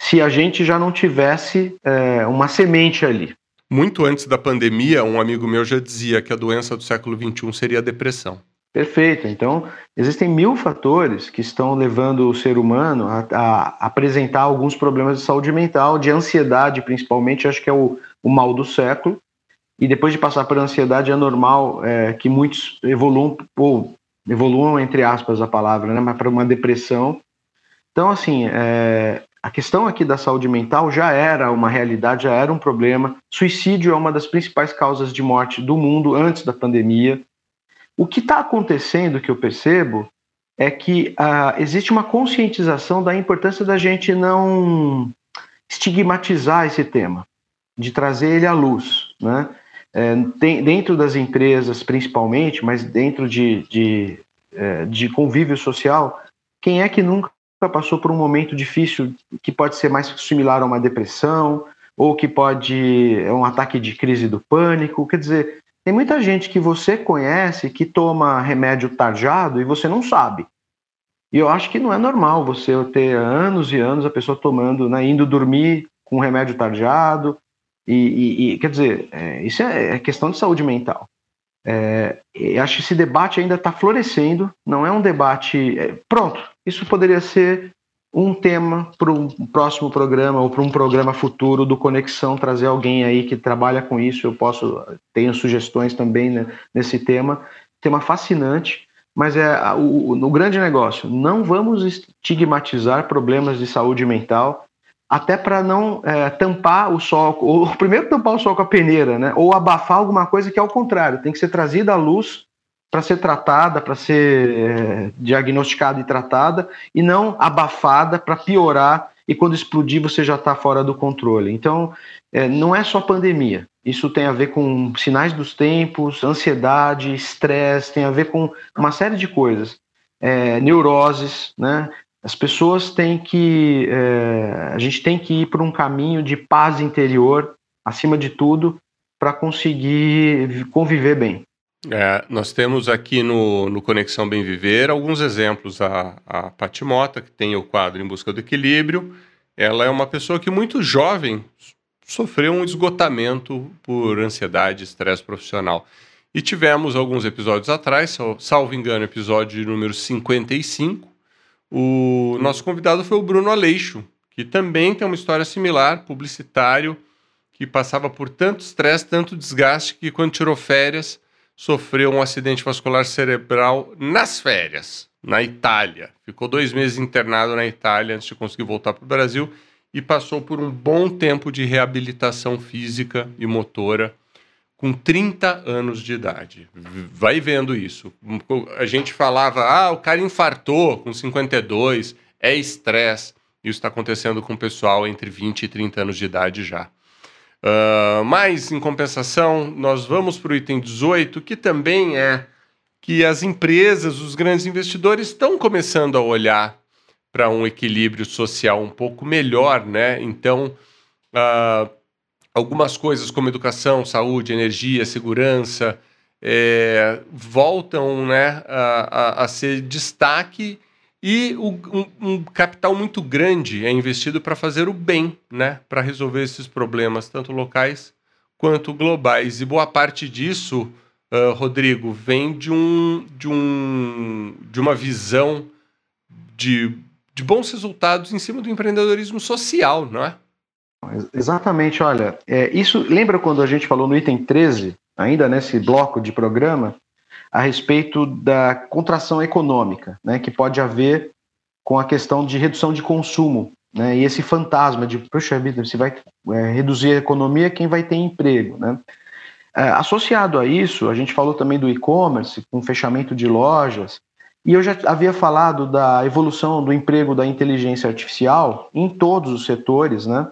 se a gente já não tivesse é, uma semente ali. Muito antes da pandemia, um amigo meu já dizia que a doença do século XXI seria a depressão. Perfeito. Então, existem mil fatores que estão levando o ser humano a, a, apresentar alguns problemas de saúde mental, de ansiedade, principalmente, acho que é o, o mal do século. E depois de passar por ansiedade, é normal é, que muitos evoluam, ou evoluam, entre aspas, a palavra, né, mas para uma depressão. Então, assim, é, a questão aqui da saúde mental já era uma realidade, já era um problema. Suicídio é uma das principais causas de morte do mundo antes da pandemia. O que está acontecendo, que eu percebo, é que uh, existe uma conscientização da importância da gente não estigmatizar esse tema, de trazer ele à luz, né? É, tem, dentro das empresas, principalmente, mas dentro de, de, é, de convívio social, quem é que nunca passou por um momento difícil que pode ser mais similar a uma depressão, ou que pode é um ataque de crise do pânico? Quer dizer, tem muita gente que você conhece que toma remédio tarjado e você não sabe. E eu acho que não é normal você ter anos e anos a pessoa tomando, né, indo dormir com remédio tarjado. E, e, e quer dizer, é, isso é, é, questão de saúde mental. É, acho que esse debate ainda está florescendo, não é um debate. É, pronto, isso poderia ser um tema para um próximo programa ou para um programa futuro do Conexão, trazer alguém aí que trabalha com isso. Eu posso, tenho sugestões também né, nesse tema. Tema fascinante, mas é o, o, grande negócio. Não vamos estigmatizar problemas de saúde mental, até para não é, tampar o sol, ou primeiro tampar o sol com a peneira, né? Ou abafar alguma coisa que é ao contrário, tem que ser trazida à luz para ser tratada, para ser é, diagnosticada e tratada, e não abafada para piorar e quando explodir você já está fora do controle. Então, é, não é só pandemia. Isso tem a ver com sinais dos tempos, ansiedade, estresse, tem a ver com uma série de coisas. É, neuroses, né? As pessoas têm que. É, a gente tem que ir por um caminho de paz interior, acima de tudo, para conseguir conviver bem. É, nós temos aqui no, no Conexão Bem Viver alguns exemplos. A, a Patimota, que tem o quadro Em Busca do Equilíbrio, ela é uma pessoa que muito jovem sofreu um esgotamento por ansiedade, estresse profissional. E tivemos alguns episódios atrás, salvo engano, episódio número 55. O nosso convidado foi o Bruno Aleixo, que também tem uma história similar, publicitário, que passava por tanto estresse, tanto desgaste, que quando tirou férias sofreu um acidente vascular cerebral nas férias, na Itália. Ficou dois meses internado na Itália antes de conseguir voltar para o Brasil e passou por um bom tempo de reabilitação física e motora com 30 anos de idade. Vai vendo isso. A gente falava, ah, o cara infartou com 52, é estresse. Isso está acontecendo com o pessoal entre 20 e 30 anos de idade já. Uh, mas, em compensação, nós vamos para o item 18, que também é que as empresas, os grandes investidores estão começando a olhar para um equilíbrio social um pouco melhor, né? Então, uh, algumas coisas como educação, saúde, energia, segurança é, voltam né, a, a, a ser destaque e o, um, um, capital muito grande é investido para fazer o bem, né? Para resolver esses problemas, tanto locais quanto globais. E boa parte disso, uh, Rodrigo, vem de, um, de, um, de uma visão de, de bons resultados em cima do empreendedorismo social, não é? Exatamente, olha, é, isso lembra quando a gente falou no item 13, ainda nesse bloco de programa, a respeito da contração econômica, né, que pode haver com a questão de redução de consumo, né, e esse fantasma de, puxa vida, se vai é, reduzir a economia, quem vai ter emprego, né? É, associado a isso, a gente falou também do e-commerce, com fechamento de lojas, e eu já havia falado da evolução do emprego da inteligência artificial em todos os setores, né?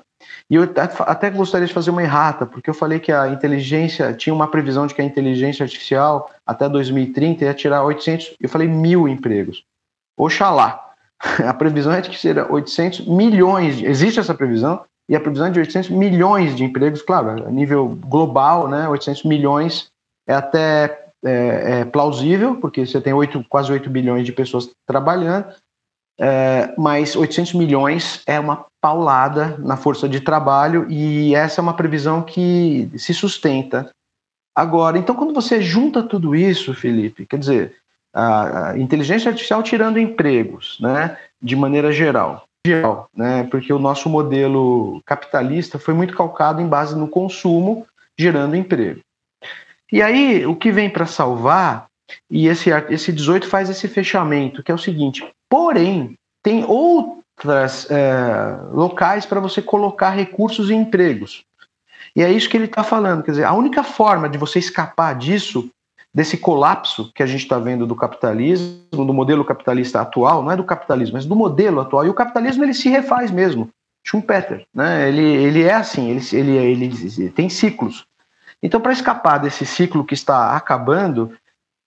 E eu até gostaria de fazer uma errata, porque eu falei que a inteligência, tinha uma previsão de que a inteligência artificial até 2030 ia tirar 800, eu falei mil empregos. Oxalá. A previsão é de que será 800 milhões, existe essa previsão, e a previsão é de 800 milhões de empregos, claro, a nível global, né, 800 milhões é até é, é plausível, porque você tem 8, quase 8 bilhões de pessoas trabalhando, é, mas 800 milhões é uma paulada na força de trabalho e essa é uma previsão que se sustenta. Agora, então, quando você junta tudo isso, Felipe, quer dizer, a, a inteligência artificial tirando empregos, né, de maneira geral, geral, né, porque o nosso modelo capitalista foi muito calcado em base no consumo, gerando emprego. E aí, o que vem para salvar, e esse, esse 18 faz esse fechamento, que é o seguinte: Porém, tem outras é, locais para você colocar recursos e empregos. E é isso que ele está falando. Quer dizer, a única forma de você escapar disso desse colapso que a gente está vendo do capitalismo, do modelo capitalista atual, não é do capitalismo, mas do modelo atual. E o capitalismo ele se refaz mesmo. Schumpeter, né? Ele, ele é assim, ele, ele, ele tem ciclos. Então, para escapar desse ciclo que está acabando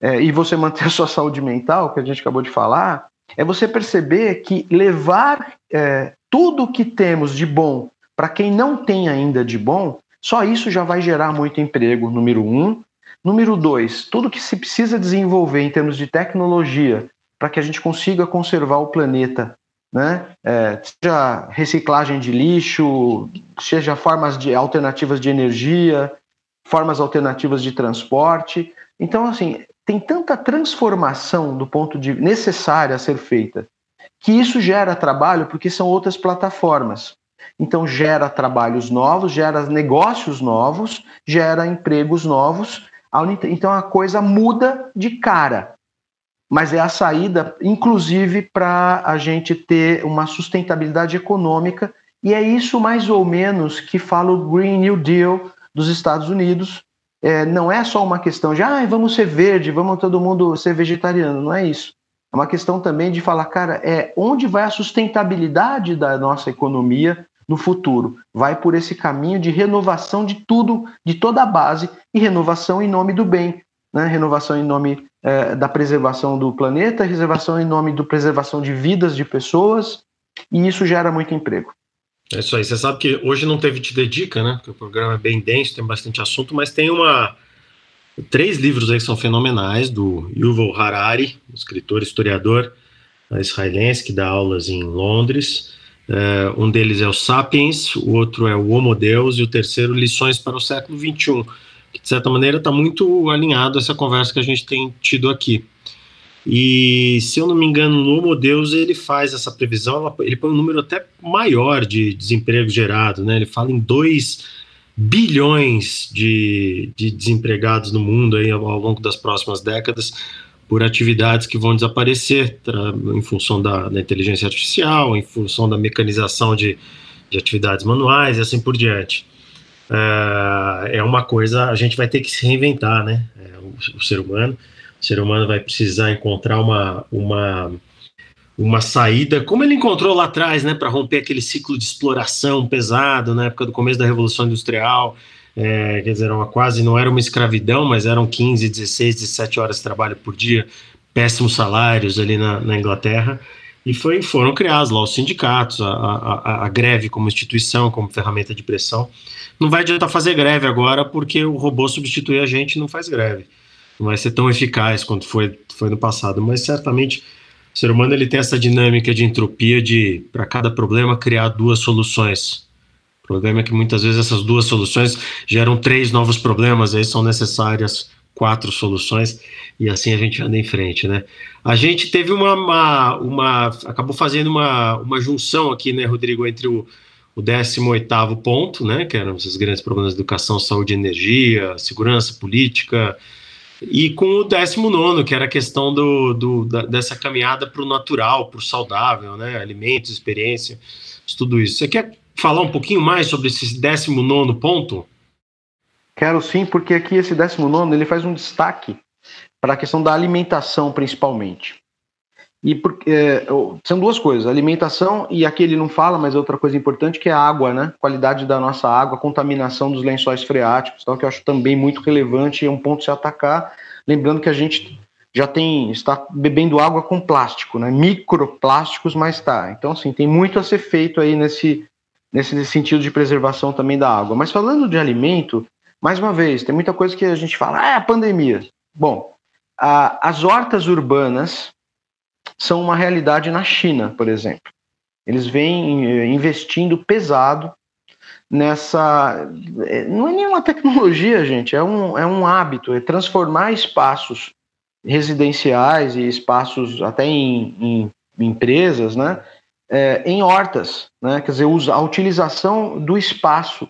é, e você manter a sua saúde mental, que a gente acabou de falar, é você perceber que levar é, tudo que temos de bom para quem não tem ainda de bom, só isso já vai gerar muito emprego, número um. Número dois, tudo que se precisa desenvolver em termos de tecnologia para que a gente consiga conservar o planeta, né? É, seja reciclagem de lixo, seja formas de alternativas de energia, formas alternativas de transporte. Então, assim, tem tanta transformação do ponto de necessária a ser feita que isso gera trabalho porque são outras plataformas. Então gera trabalhos novos, gera negócios novos, gera empregos novos. Então a coisa muda de cara. Mas é a saída, inclusive, para a gente ter uma sustentabilidade econômica, e é isso mais ou menos que fala o Green New Deal dos Estados Unidos, é, não é só uma questão de ah, vamos ser verde, vamos todo mundo ser vegetariano, não é isso. É uma questão também de falar, cara, é onde vai a sustentabilidade da nossa economia no futuro? Vai por esse caminho de renovação de tudo, de toda a base, e renovação em nome do bem, né? renovação em nome é, da preservação do planeta, reservação em nome da preservação de vidas de pessoas, e isso gera muito emprego. É isso aí. Você sabe que hoje não teve Te Dedica, né? Porque o programa é bem denso, tem bastante assunto, mas tem uma três livros aí que são fenomenais do Yuval Harari, escritor, historiador israelense que dá aulas em Londres. Uh, um deles é o Sapiens, o outro é o Homo Deus e o terceiro Lições para o século XXI, que de certa maneira está muito alinhado a essa conversa que a gente tem tido aqui. E se eu não me engano, no Homo Deus ele faz essa previsão, ele põe um número até maior de desemprego gerado, né? Ele fala em 2 bilhões de, de desempregados no mundo aí ao, longo das próximas décadas por atividades que vão desaparecer em função da, da, inteligência artificial, em função da mecanização de, de atividades manuais e assim por diante. É, é uma coisa, a gente vai ter que se reinventar, né? É, o, o ser humano o ser humano vai precisar encontrar uma, uma, uma saída, como ele encontrou lá atrás, né, para romper aquele ciclo de exploração pesado na época do começo da Revolução Industrial. É, quer dizer, uma, quase não era uma escravidão, mas eram 15, 16, 17 horas de trabalho por dia, péssimos salários ali na, na Inglaterra. E foi, foram criados lá os sindicatos, a, a, a, greve como instituição, como ferramenta de pressão. Não vai adiantar fazer greve agora, porque o robô substitui a gente e não faz greve não vai ser tão eficaz quanto foi, foi no passado, mas certamente o ser humano ele tem essa dinâmica de entropia de, para cada problema, criar duas soluções. O problema é que muitas vezes essas duas soluções geram três novos problemas, aí são necessárias quatro soluções, e assim a gente anda em frente, né? A gente teve uma, uma, uma acabou fazendo uma, uma junção aqui, né, Rodrigo, entre o, o 18 ponto, né, que eram esses grandes problemas de educação, saúde, energia, segurança política, e com o 19, que era a questão do, do da, dessa caminhada para o natural, para o saudável, né? Alimentos, experiência, tudo isso. Você quer falar um pouquinho mais sobre esse 19 ponto? Quero sim, porque aqui esse 19 ele faz um destaque para a questão da alimentação, principalmente. E porque, é, são duas coisas, alimentação e aqui ele não fala, mas outra coisa importante que é a água, né? Qualidade da nossa água, contaminação dos lençóis freáticos, então, que eu acho também muito relevante e é um ponto se atacar. Lembrando que a gente já tem está bebendo água com plástico, né? Microplásticos, mas tá. Então, assim, tem muito a ser feito aí nesse, nesse sentido de preservação também da água. Mas falando de alimento, mais uma vez, tem muita coisa que a gente fala, ah, é a pandemia. Bom, a, as hortas urbanas são uma realidade na China, por exemplo. Eles vêm eh, investindo pesado nessa. Eh, não é nenhuma tecnologia, gente, é um, é um hábito, é transformar espaços residenciais e espaços até em, em, em empresas, né, é, em hortas, né, quer dizer, a utilização do espaço.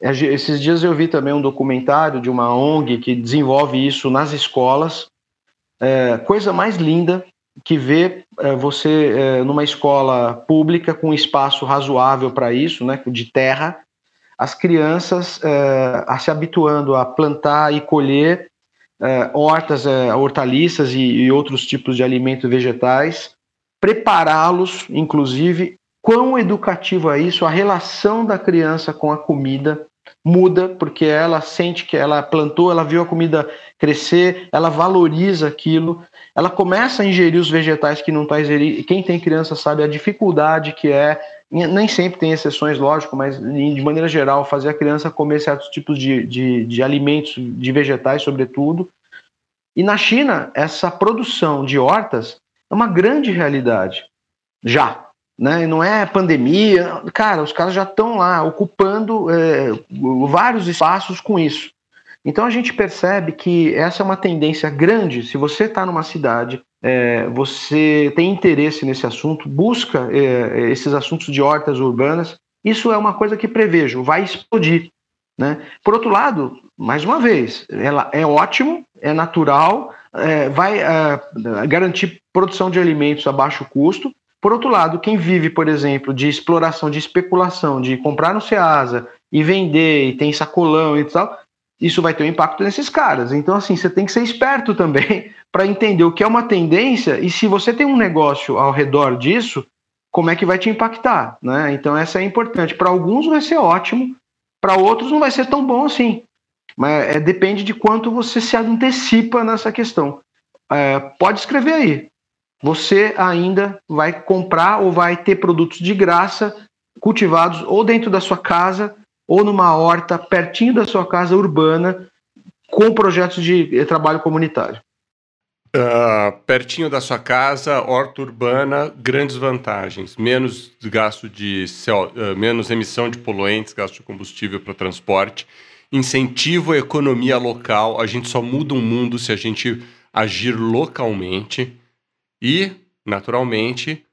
Esses dias eu vi também um documentário de uma ONG que desenvolve isso nas escolas. É, coisa mais linda, que vê é, você é, numa escola pública com espaço razoável para isso, né, de terra, as crianças é, se habituando a plantar e colher é, hortas, é, hortaliças e, e outros tipos de alimentos vegetais, prepará-los, inclusive, quão educativo é isso, a relação da criança com a comida muda, porque ela sente que ela plantou, ela viu a comida crescer, ela valoriza aquilo, ela começa a ingerir os vegetais que não está ingerindo. Quem tem criança sabe a dificuldade que é, nem sempre tem exceções, lógico, mas de maneira geral, fazer a criança comer certos tipos de, de, de alimentos, de vegetais, sobretudo. E na China, essa produção de hortas é uma grande realidade, já né? Não é pandemia, cara, os caras já estão lá ocupando é, vários espaços com isso. Então a gente percebe que essa é uma tendência grande. Se você está numa cidade, é, você tem interesse nesse assunto, busca é, esses assuntos de hortas urbanas, isso é uma coisa que prevejo, vai explodir. Né? Por outro lado, mais uma vez, ela é ótimo, é natural, é, vai é, garantir produção de alimentos a baixo custo, por outro lado, quem vive, por exemplo, de exploração, de especulação, de comprar no Ceasa e vender, e tem sacolão e tal, isso vai ter um impacto nesses caras. Então, assim, você tem que ser esperto também para entender o que é uma tendência e se você tem um negócio ao redor disso, como é que vai te impactar, né? Então, essa é importante. Para alguns vai ser ótimo, para outros não vai ser tão bom assim. Mas é, depende de quanto você se antecipa nessa questão. É, pode escrever aí você ainda vai comprar ou vai ter produtos de graça cultivados ou dentro da sua casa ou numa horta pertinho da sua casa urbana com projetos de eh, trabalho comunitário. Uh, pertinho da sua casa, horta urbana, grandes vantagens: menos gasto de uh, menos emissão de poluentes, gasto de combustível para transporte, incentivo à economia local. A gente só muda o um mundo se a gente agir localmente e, naturalmente,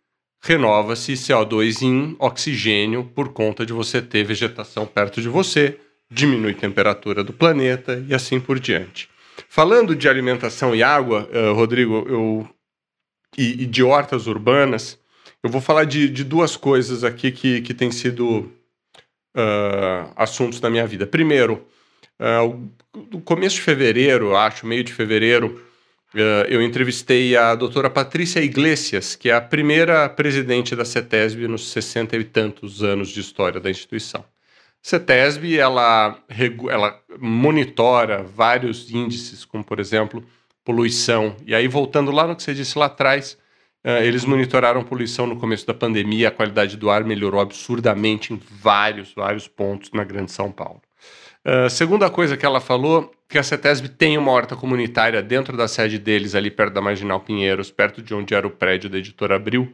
renova-se CO2 em oxigênio por conta de você ter vegetação perto de você, diminui a temperatura do planeta e assim por diante. Falando de alimentação e água, uh, Rodrigo, eu, e, e, de hortas urbanas, eu vou falar de, de duas coisas aqui que, que têm sido uh, assuntos da minha vida. Primeiro, uh, no começo de fevereiro, acho, meio de fevereiro, eu entrevistei a doutora Patrícia Iglesias, que é a primeira presidente da CETESB nos 60 e tantos anos de história da instituição. CETESB, ela, ela monitora vários índices, como, por exemplo, poluição. E aí, voltando lá no que você disse lá atrás, uh, eles monitoraram poluição no começo da pandemia, a qualidade do ar melhorou absurdamente em vários, vários pontos na Grande São Paulo. Uh, segunda coisa que ela falou que a CETESB tem uma horta comunitária dentro da sede deles, ali perto da Marginal Pinheiros, perto de onde era o prédio da editora Abril.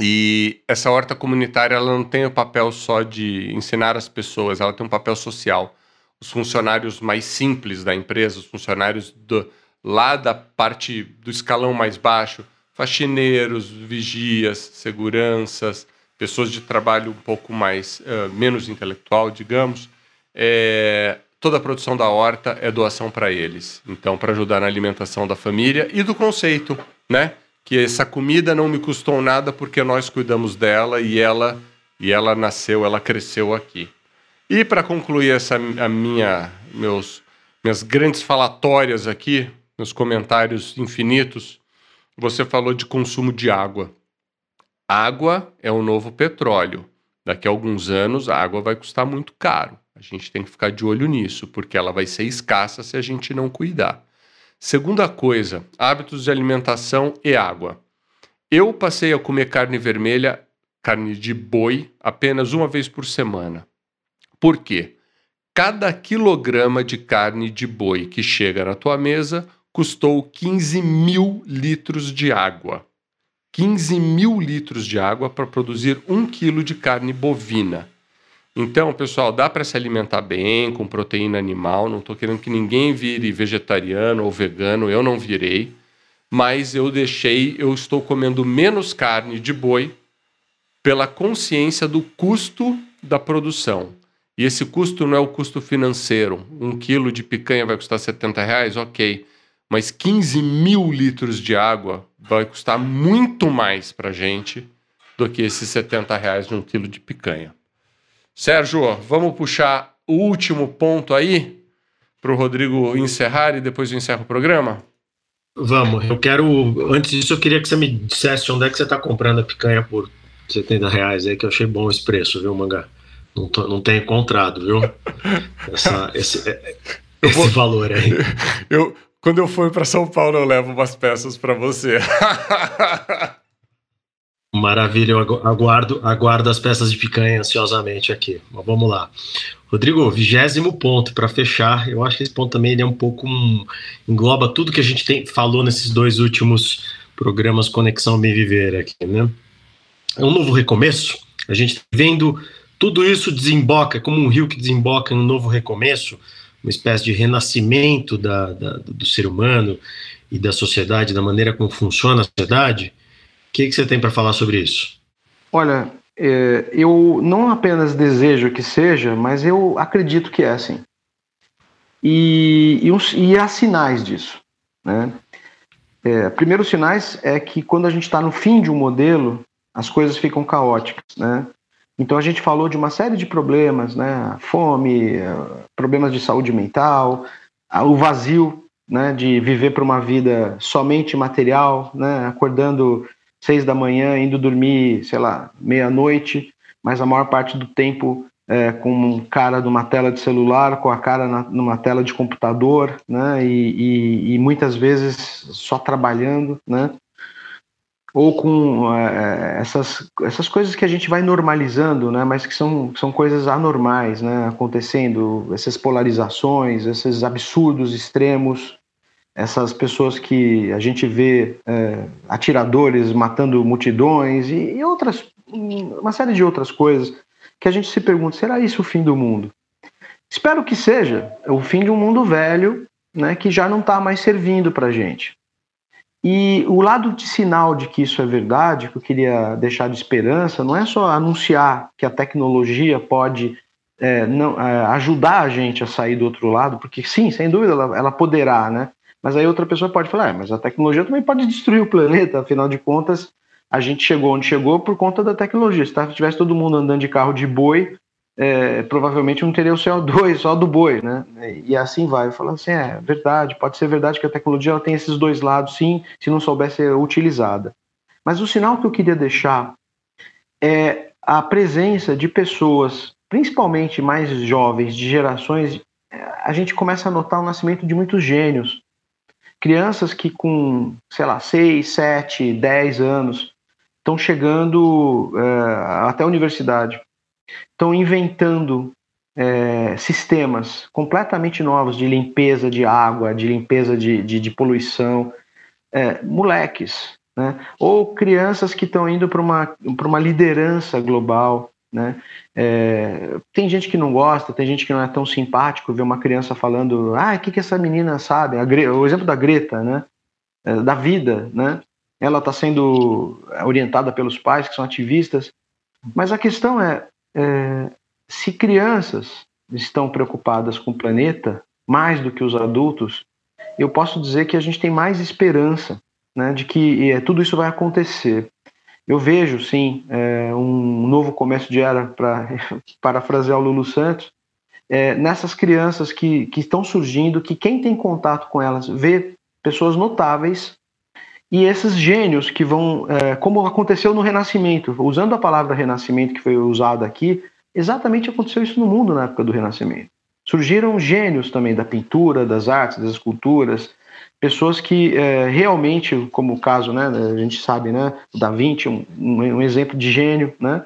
E essa horta comunitária ela não tem o papel só de ensinar as pessoas, ela tem um papel social. Os funcionários mais simples da empresa, os funcionários do, lá da parte do escalão mais baixo, faxineiros, vigias, seguranças, pessoas de trabalho um pouco mais uh, menos intelectual, digamos, é, toda a produção da horta é doação para eles. Então, para ajudar na alimentação da família e do conceito, né? Que essa comida não me custou nada porque nós cuidamos dela e ela e ela nasceu, ela cresceu aqui. E para concluir essa a minha meus minhas grandes falatórias aqui, meus comentários infinitos, você falou de consumo de água. Água é o novo petróleo. Daqui a alguns anos a água vai custar muito caro. A gente tem que ficar de olho nisso, porque ela vai ser escassa se a gente não cuidar. Segunda coisa, hábitos de alimentação e água. Eu passei a comer carne vermelha, carne de boi, apenas uma vez por semana. Por quê? Cada quilograma de carne de boi que chega na tua mesa custou 15 mil litros de água. 15 mil litros de água para produzir um quilo de carne bovina. Então, pessoal, dá para se alimentar bem com proteína animal. Não estou querendo que ninguém vire vegetariano ou vegano, eu não virei. Mas eu deixei, eu estou comendo menos carne de boi pela consciência do custo da produção. E esse custo não é o custo financeiro. Um quilo de picanha vai custar 70 reais? Ok. Mas 15 mil litros de água vai custar muito mais para gente do que esses 70 reais de um quilo de picanha. Sérgio, vamos puxar o último ponto aí para o Rodrigo encerrar e depois eu encerro o programa? Vamos, eu quero. Antes disso, eu queria que você me dissesse onde é que você está comprando a picanha por 70 reais aí, que eu achei bom esse preço, viu, Mangá? Não, tô, não tem encontrado, viu? Essa, esse, esse vou, valor aí. Eu, quando eu for para São Paulo, eu levo umas peças para você. Maravilha, eu aguardo, aguardo as peças de picanha ansiosamente aqui. Mas vamos lá. Rodrigo, vigésimo ponto para fechar. Eu acho que esse ponto também é um pouco um, engloba tudo que a gente tem, falou nesses dois últimos programas Conexão Bem Viver aqui, né? É um novo recomeço. A gente tá vendo tudo isso desemboca como um rio que desemboca em um novo recomeço, uma espécie de renascimento da, da do ser humano e da sociedade, da maneira como funciona a sociedade. O que, que você tem para falar sobre isso? Olha, é, eu não apenas desejo que seja, mas eu acredito que é assim. E, e, e há sinais disso. Né? É, primeiros sinais é que quando a gente está no fim de um modelo, as coisas ficam caóticas. Né? Então a gente falou de uma série de problemas, né? fome, problemas de saúde mental, o vazio né? de viver para uma vida somente material, né? acordando seis da manhã, indo dormir, sei lá, meia-noite, mas a maior parte do tempo é, com um cara numa tela de celular, com a cara na, numa tela de computador, né? E, e, e, muitas vezes só trabalhando, né? Ou com é, essas, essas coisas que a gente vai normalizando, né? Mas que são, são coisas anormais, né? Acontecendo, essas polarizações, esses absurdos extremos, essas pessoas que a gente vê é, atiradores matando multidões e, e, outras, uma série de outras coisas que a gente se pergunta: será isso o fim do mundo? Espero que seja o fim de um mundo velho, né, que já não está mais servindo para a gente. E o lado de sinal de que isso é verdade, que eu queria deixar de esperança, não é só anunciar que a tecnologia pode é, não, é, ajudar a gente a sair do outro lado, porque sim, sem dúvida ela, ela poderá, né? Mas aí outra pessoa pode falar, ah, mas a tecnologia também pode destruir o planeta, afinal de contas, a gente chegou onde chegou por conta da tecnologia. Se tivesse todo mundo andando de carro de boi, é, provavelmente não teria o CO2 só do boi, né? E assim vai. Falo assim, é verdade, pode ser verdade que a tecnologia ela tem esses dois lados, sim, se não souber ser utilizada. Mas o sinal que eu queria deixar é a presença de pessoas, principalmente mais jovens, de gerações, a gente começa a notar o nascimento de muitos gênios, Crianças que com, sei lá, 6, 7, 10 anos estão chegando é, até a universidade, estão inventando é, sistemas completamente novos de limpeza de água, de limpeza de, de, de poluição, é, moleques, né? ou crianças que estão indo para uma, uma liderança global, né? É, tem gente que não gosta, tem gente que não é tão simpático ver uma criança falando, ah, o que, que essa menina sabe? o exemplo da Greta, né? É, da vida, né? Ela está sendo orientada pelos pais que são ativistas, mas a questão é, é se crianças estão preocupadas com o planeta mais do que os adultos, eu posso dizer que a gente tem mais esperança né, de que é, tudo isso vai acontecer. Eu vejo, sim, é, um novo começo de era, para parafrasear o Lulu Santos, é, nessas crianças que, que estão surgindo, que quem tem contato com elas vê pessoas notáveis e esses gênios que vão, é, como aconteceu no Renascimento, usando a palavra Renascimento que foi usada aqui, exatamente aconteceu isso no mundo na época do Renascimento. Surgiram gênios também da pintura, das artes, das esculturas, pessoas que é, realmente, como o caso, né, a gente sabe, né, Da Vinci, um, um exemplo de gênio, né,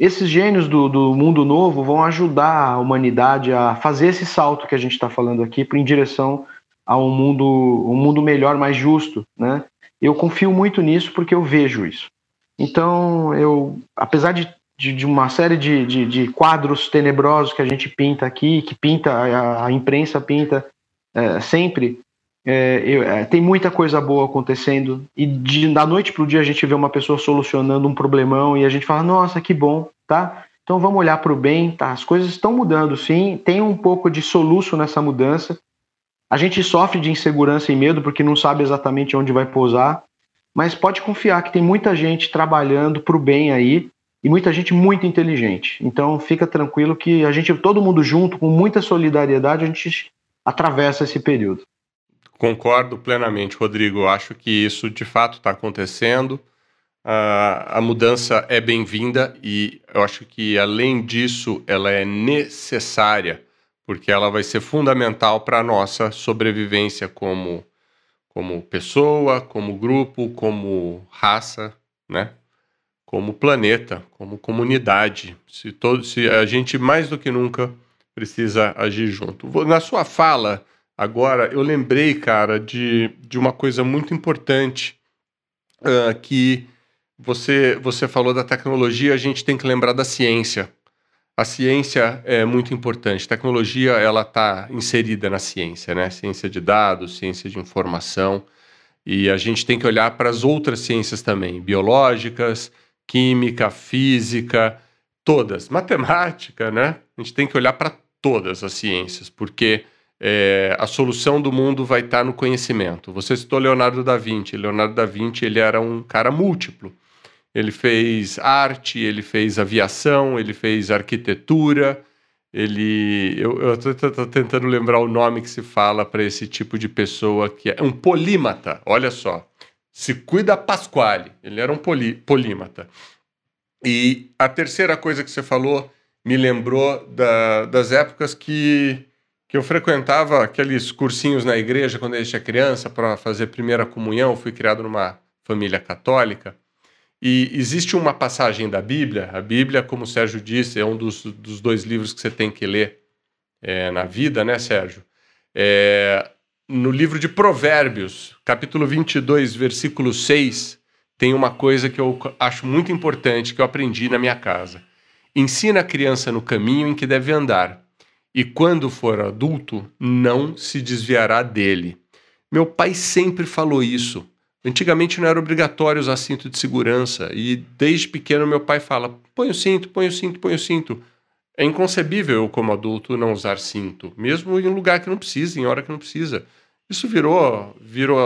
esses gênios do, do, mundo novo vão ajudar a humanidade a fazer esse salto que a gente está falando aqui em direção a um mundo, um mundo melhor, mais justo, né? Eu confio muito nisso porque eu vejo isso. Então, eu, apesar de, de, de uma série de, de, de, quadros tenebrosos que a gente pinta aqui, que pinta a, a imprensa pinta é, sempre, é, eu, é, tem muita coisa boa acontecendo e de, da noite para o dia a gente vê uma pessoa solucionando um problemão e a gente fala, nossa, que bom, tá? Então vamos olhar para o bem, tá? As coisas estão mudando, sim, tem um pouco de soluço nessa mudança. A gente sofre de insegurança e medo porque não sabe exatamente onde vai pousar, mas pode confiar que tem muita gente trabalhando para o bem aí e muita gente muito inteligente. Então fica tranquilo que a gente, todo mundo junto, com muita solidariedade, a gente atravessa esse período. Concordo plenamente, Rodrigo. Acho que isso de fato está acontecendo. Uh, a mudança é bem-vinda e eu acho que, além disso, ela é necessária, porque ela vai ser fundamental para a nossa sobrevivência como, como pessoa, como grupo, como raça, né? como planeta, como comunidade. Se, todo, se a gente mais do que nunca precisa agir junto. Na sua fala, agora, eu lembrei, cara, de, de uma coisa muito importante uh, que você, você falou da tecnologia, a gente tem que lembrar da ciência. A ciência é muito importante. Tecnologia ela está inserida na ciência, né? Ciência de dados, ciência de informação. E a gente tem que olhar para as outras ciências também, biológicas, química, física, todas. Matemática, né? A gente tem que olhar para todas as ciências, porque é, a solução do mundo vai estar no conhecimento. Você citou Leonardo da Vinci. Leonardo da Vinci ele era um cara múltiplo. Ele fez arte, ele fez aviação, ele fez arquitetura. Ele, eu estou tentando lembrar o nome que se fala para esse tipo de pessoa que é um polímata. Olha só, se cuida Pasquale. Ele era um poli, polímata. E a terceira coisa que você falou me lembrou da, das épocas que, que eu frequentava aqueles cursinhos na igreja quando eu tinha criança para fazer primeira comunhão. fui criado numa família católica. E existe uma passagem da Bíblia, a Bíblia, como o Sérgio disse, é um dos, dos dois livros que você tem que ler é, na vida, né, Sérgio? É, no livro de Provérbios, capítulo 22, versículo 6, tem uma coisa que eu acho muito importante que eu aprendi na minha casa. Ensina a criança no caminho em que deve andar, e quando for adulto, não se desviará dele. Meu pai sempre falou isso. Antigamente não era obrigatório usar cinto de segurança, e desde pequeno meu pai fala: põe o cinto, põe o cinto, põe o cinto. É inconcebível eu, como adulto, não usar cinto, mesmo em um lugar que não precisa, em hora que não precisa. Isso virou, virou.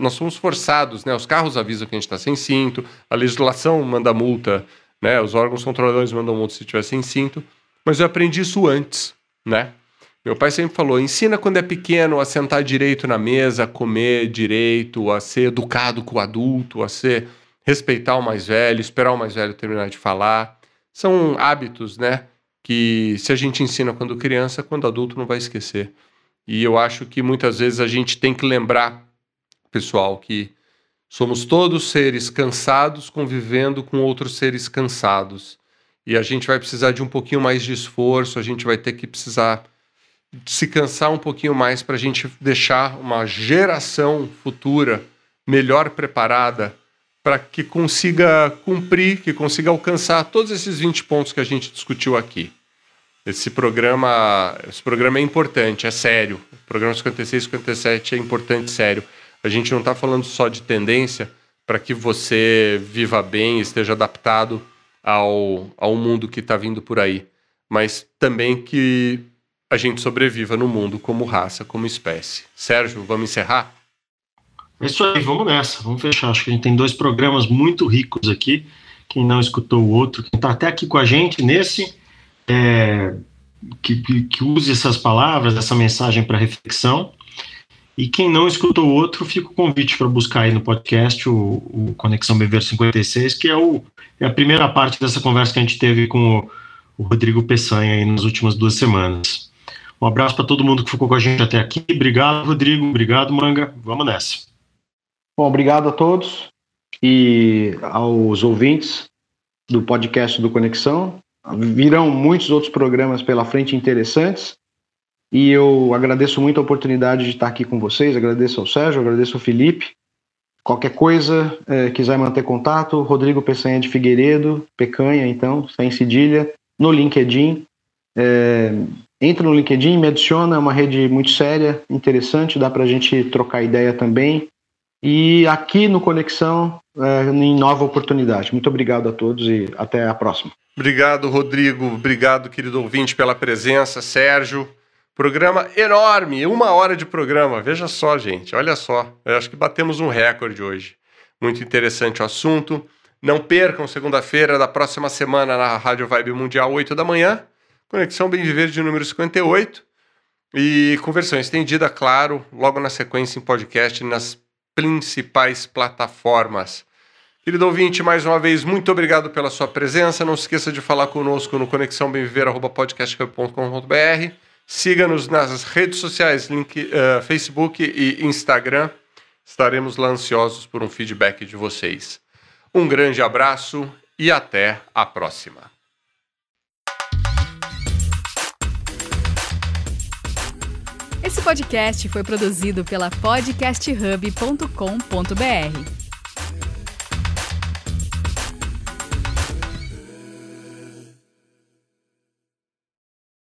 Nós somos forçados, né? Os carros avisam que a gente está sem cinto, a legislação manda multa né? Os órgãos controladores mandam muito se tiver sem cinto, mas eu aprendi isso antes, né? Meu pai sempre falou: ensina quando é pequeno a sentar direito na mesa, a comer direito, a ser educado com o adulto, a ser respeitar o mais velho, esperar o mais velho terminar de falar. São hábitos, né? Que se a gente ensina quando criança, quando adulto não vai esquecer. E eu acho que muitas vezes a gente tem que lembrar, pessoal, que Somos todos seres cansados convivendo com outros seres cansados. E a gente vai precisar de um pouquinho mais de esforço, a gente vai ter que precisar se cansar um pouquinho mais para a gente deixar uma geração futura melhor preparada para que consiga cumprir, que consiga alcançar todos esses 20 pontos que a gente discutiu aqui. Esse programa, esse programa é importante, é sério. O programa 56 e 57 é importante, sério. A gente não está falando só de tendência para que você viva bem, esteja adaptado ao, ao mundo que está vindo por aí, mas também que a gente sobreviva no mundo como raça, como espécie. Sérgio, vamos encerrar? É isso aí, vamos nessa, vamos fechar. Acho que a gente tem dois programas muito ricos aqui. Quem não escutou o outro, quem está até aqui com a gente nesse, é, que, que use essas palavras, essa mensagem para reflexão. E quem não escutou o outro, fica o convite para buscar aí no podcast o, o Conexão Bever 56, que é, o, é a primeira parte dessa conversa que a gente teve com o, o Rodrigo Peçanha aí nas últimas duas semanas. Um abraço para todo mundo que ficou com a gente até aqui. Obrigado, Rodrigo. Obrigado, Manga. Vamos nessa. Bom, obrigado a todos e aos ouvintes do podcast do Conexão. Virão muitos outros programas pela frente interessantes. E eu agradeço muito a oportunidade de estar aqui com vocês, agradeço ao Sérgio, agradeço ao Felipe. Qualquer coisa, é, quiser manter contato, Rodrigo Peçanha de Figueiredo, Pecanha, então, sem cedilha, no LinkedIn. É, entra no LinkedIn, me adiciona, é uma rede muito séria, interessante, dá para a gente trocar ideia também. E aqui no Conexão, é, em nova oportunidade. Muito obrigado a todos e até a próxima. Obrigado, Rodrigo. Obrigado, querido ouvinte, pela presença. Sérgio. Programa enorme, uma hora de programa. Veja só, gente, olha só. Eu acho que batemos um recorde hoje. Muito interessante o assunto. Não percam segunda-feira da próxima semana na Rádio Vibe Mundial, 8 da manhã. Conexão Bem Viver de número 58. E com versão estendida, claro, logo na sequência em podcast nas principais plataformas. Querido ouvinte, mais uma vez, muito obrigado pela sua presença. Não se esqueça de falar conosco no conexãobemviver.podcast.com.br. Siga-nos nas redes sociais, link, uh, Facebook e Instagram. Estaremos lá ansiosos por um feedback de vocês. Um grande abraço e até a próxima. Esse podcast foi produzido pela podcasthub.com.br.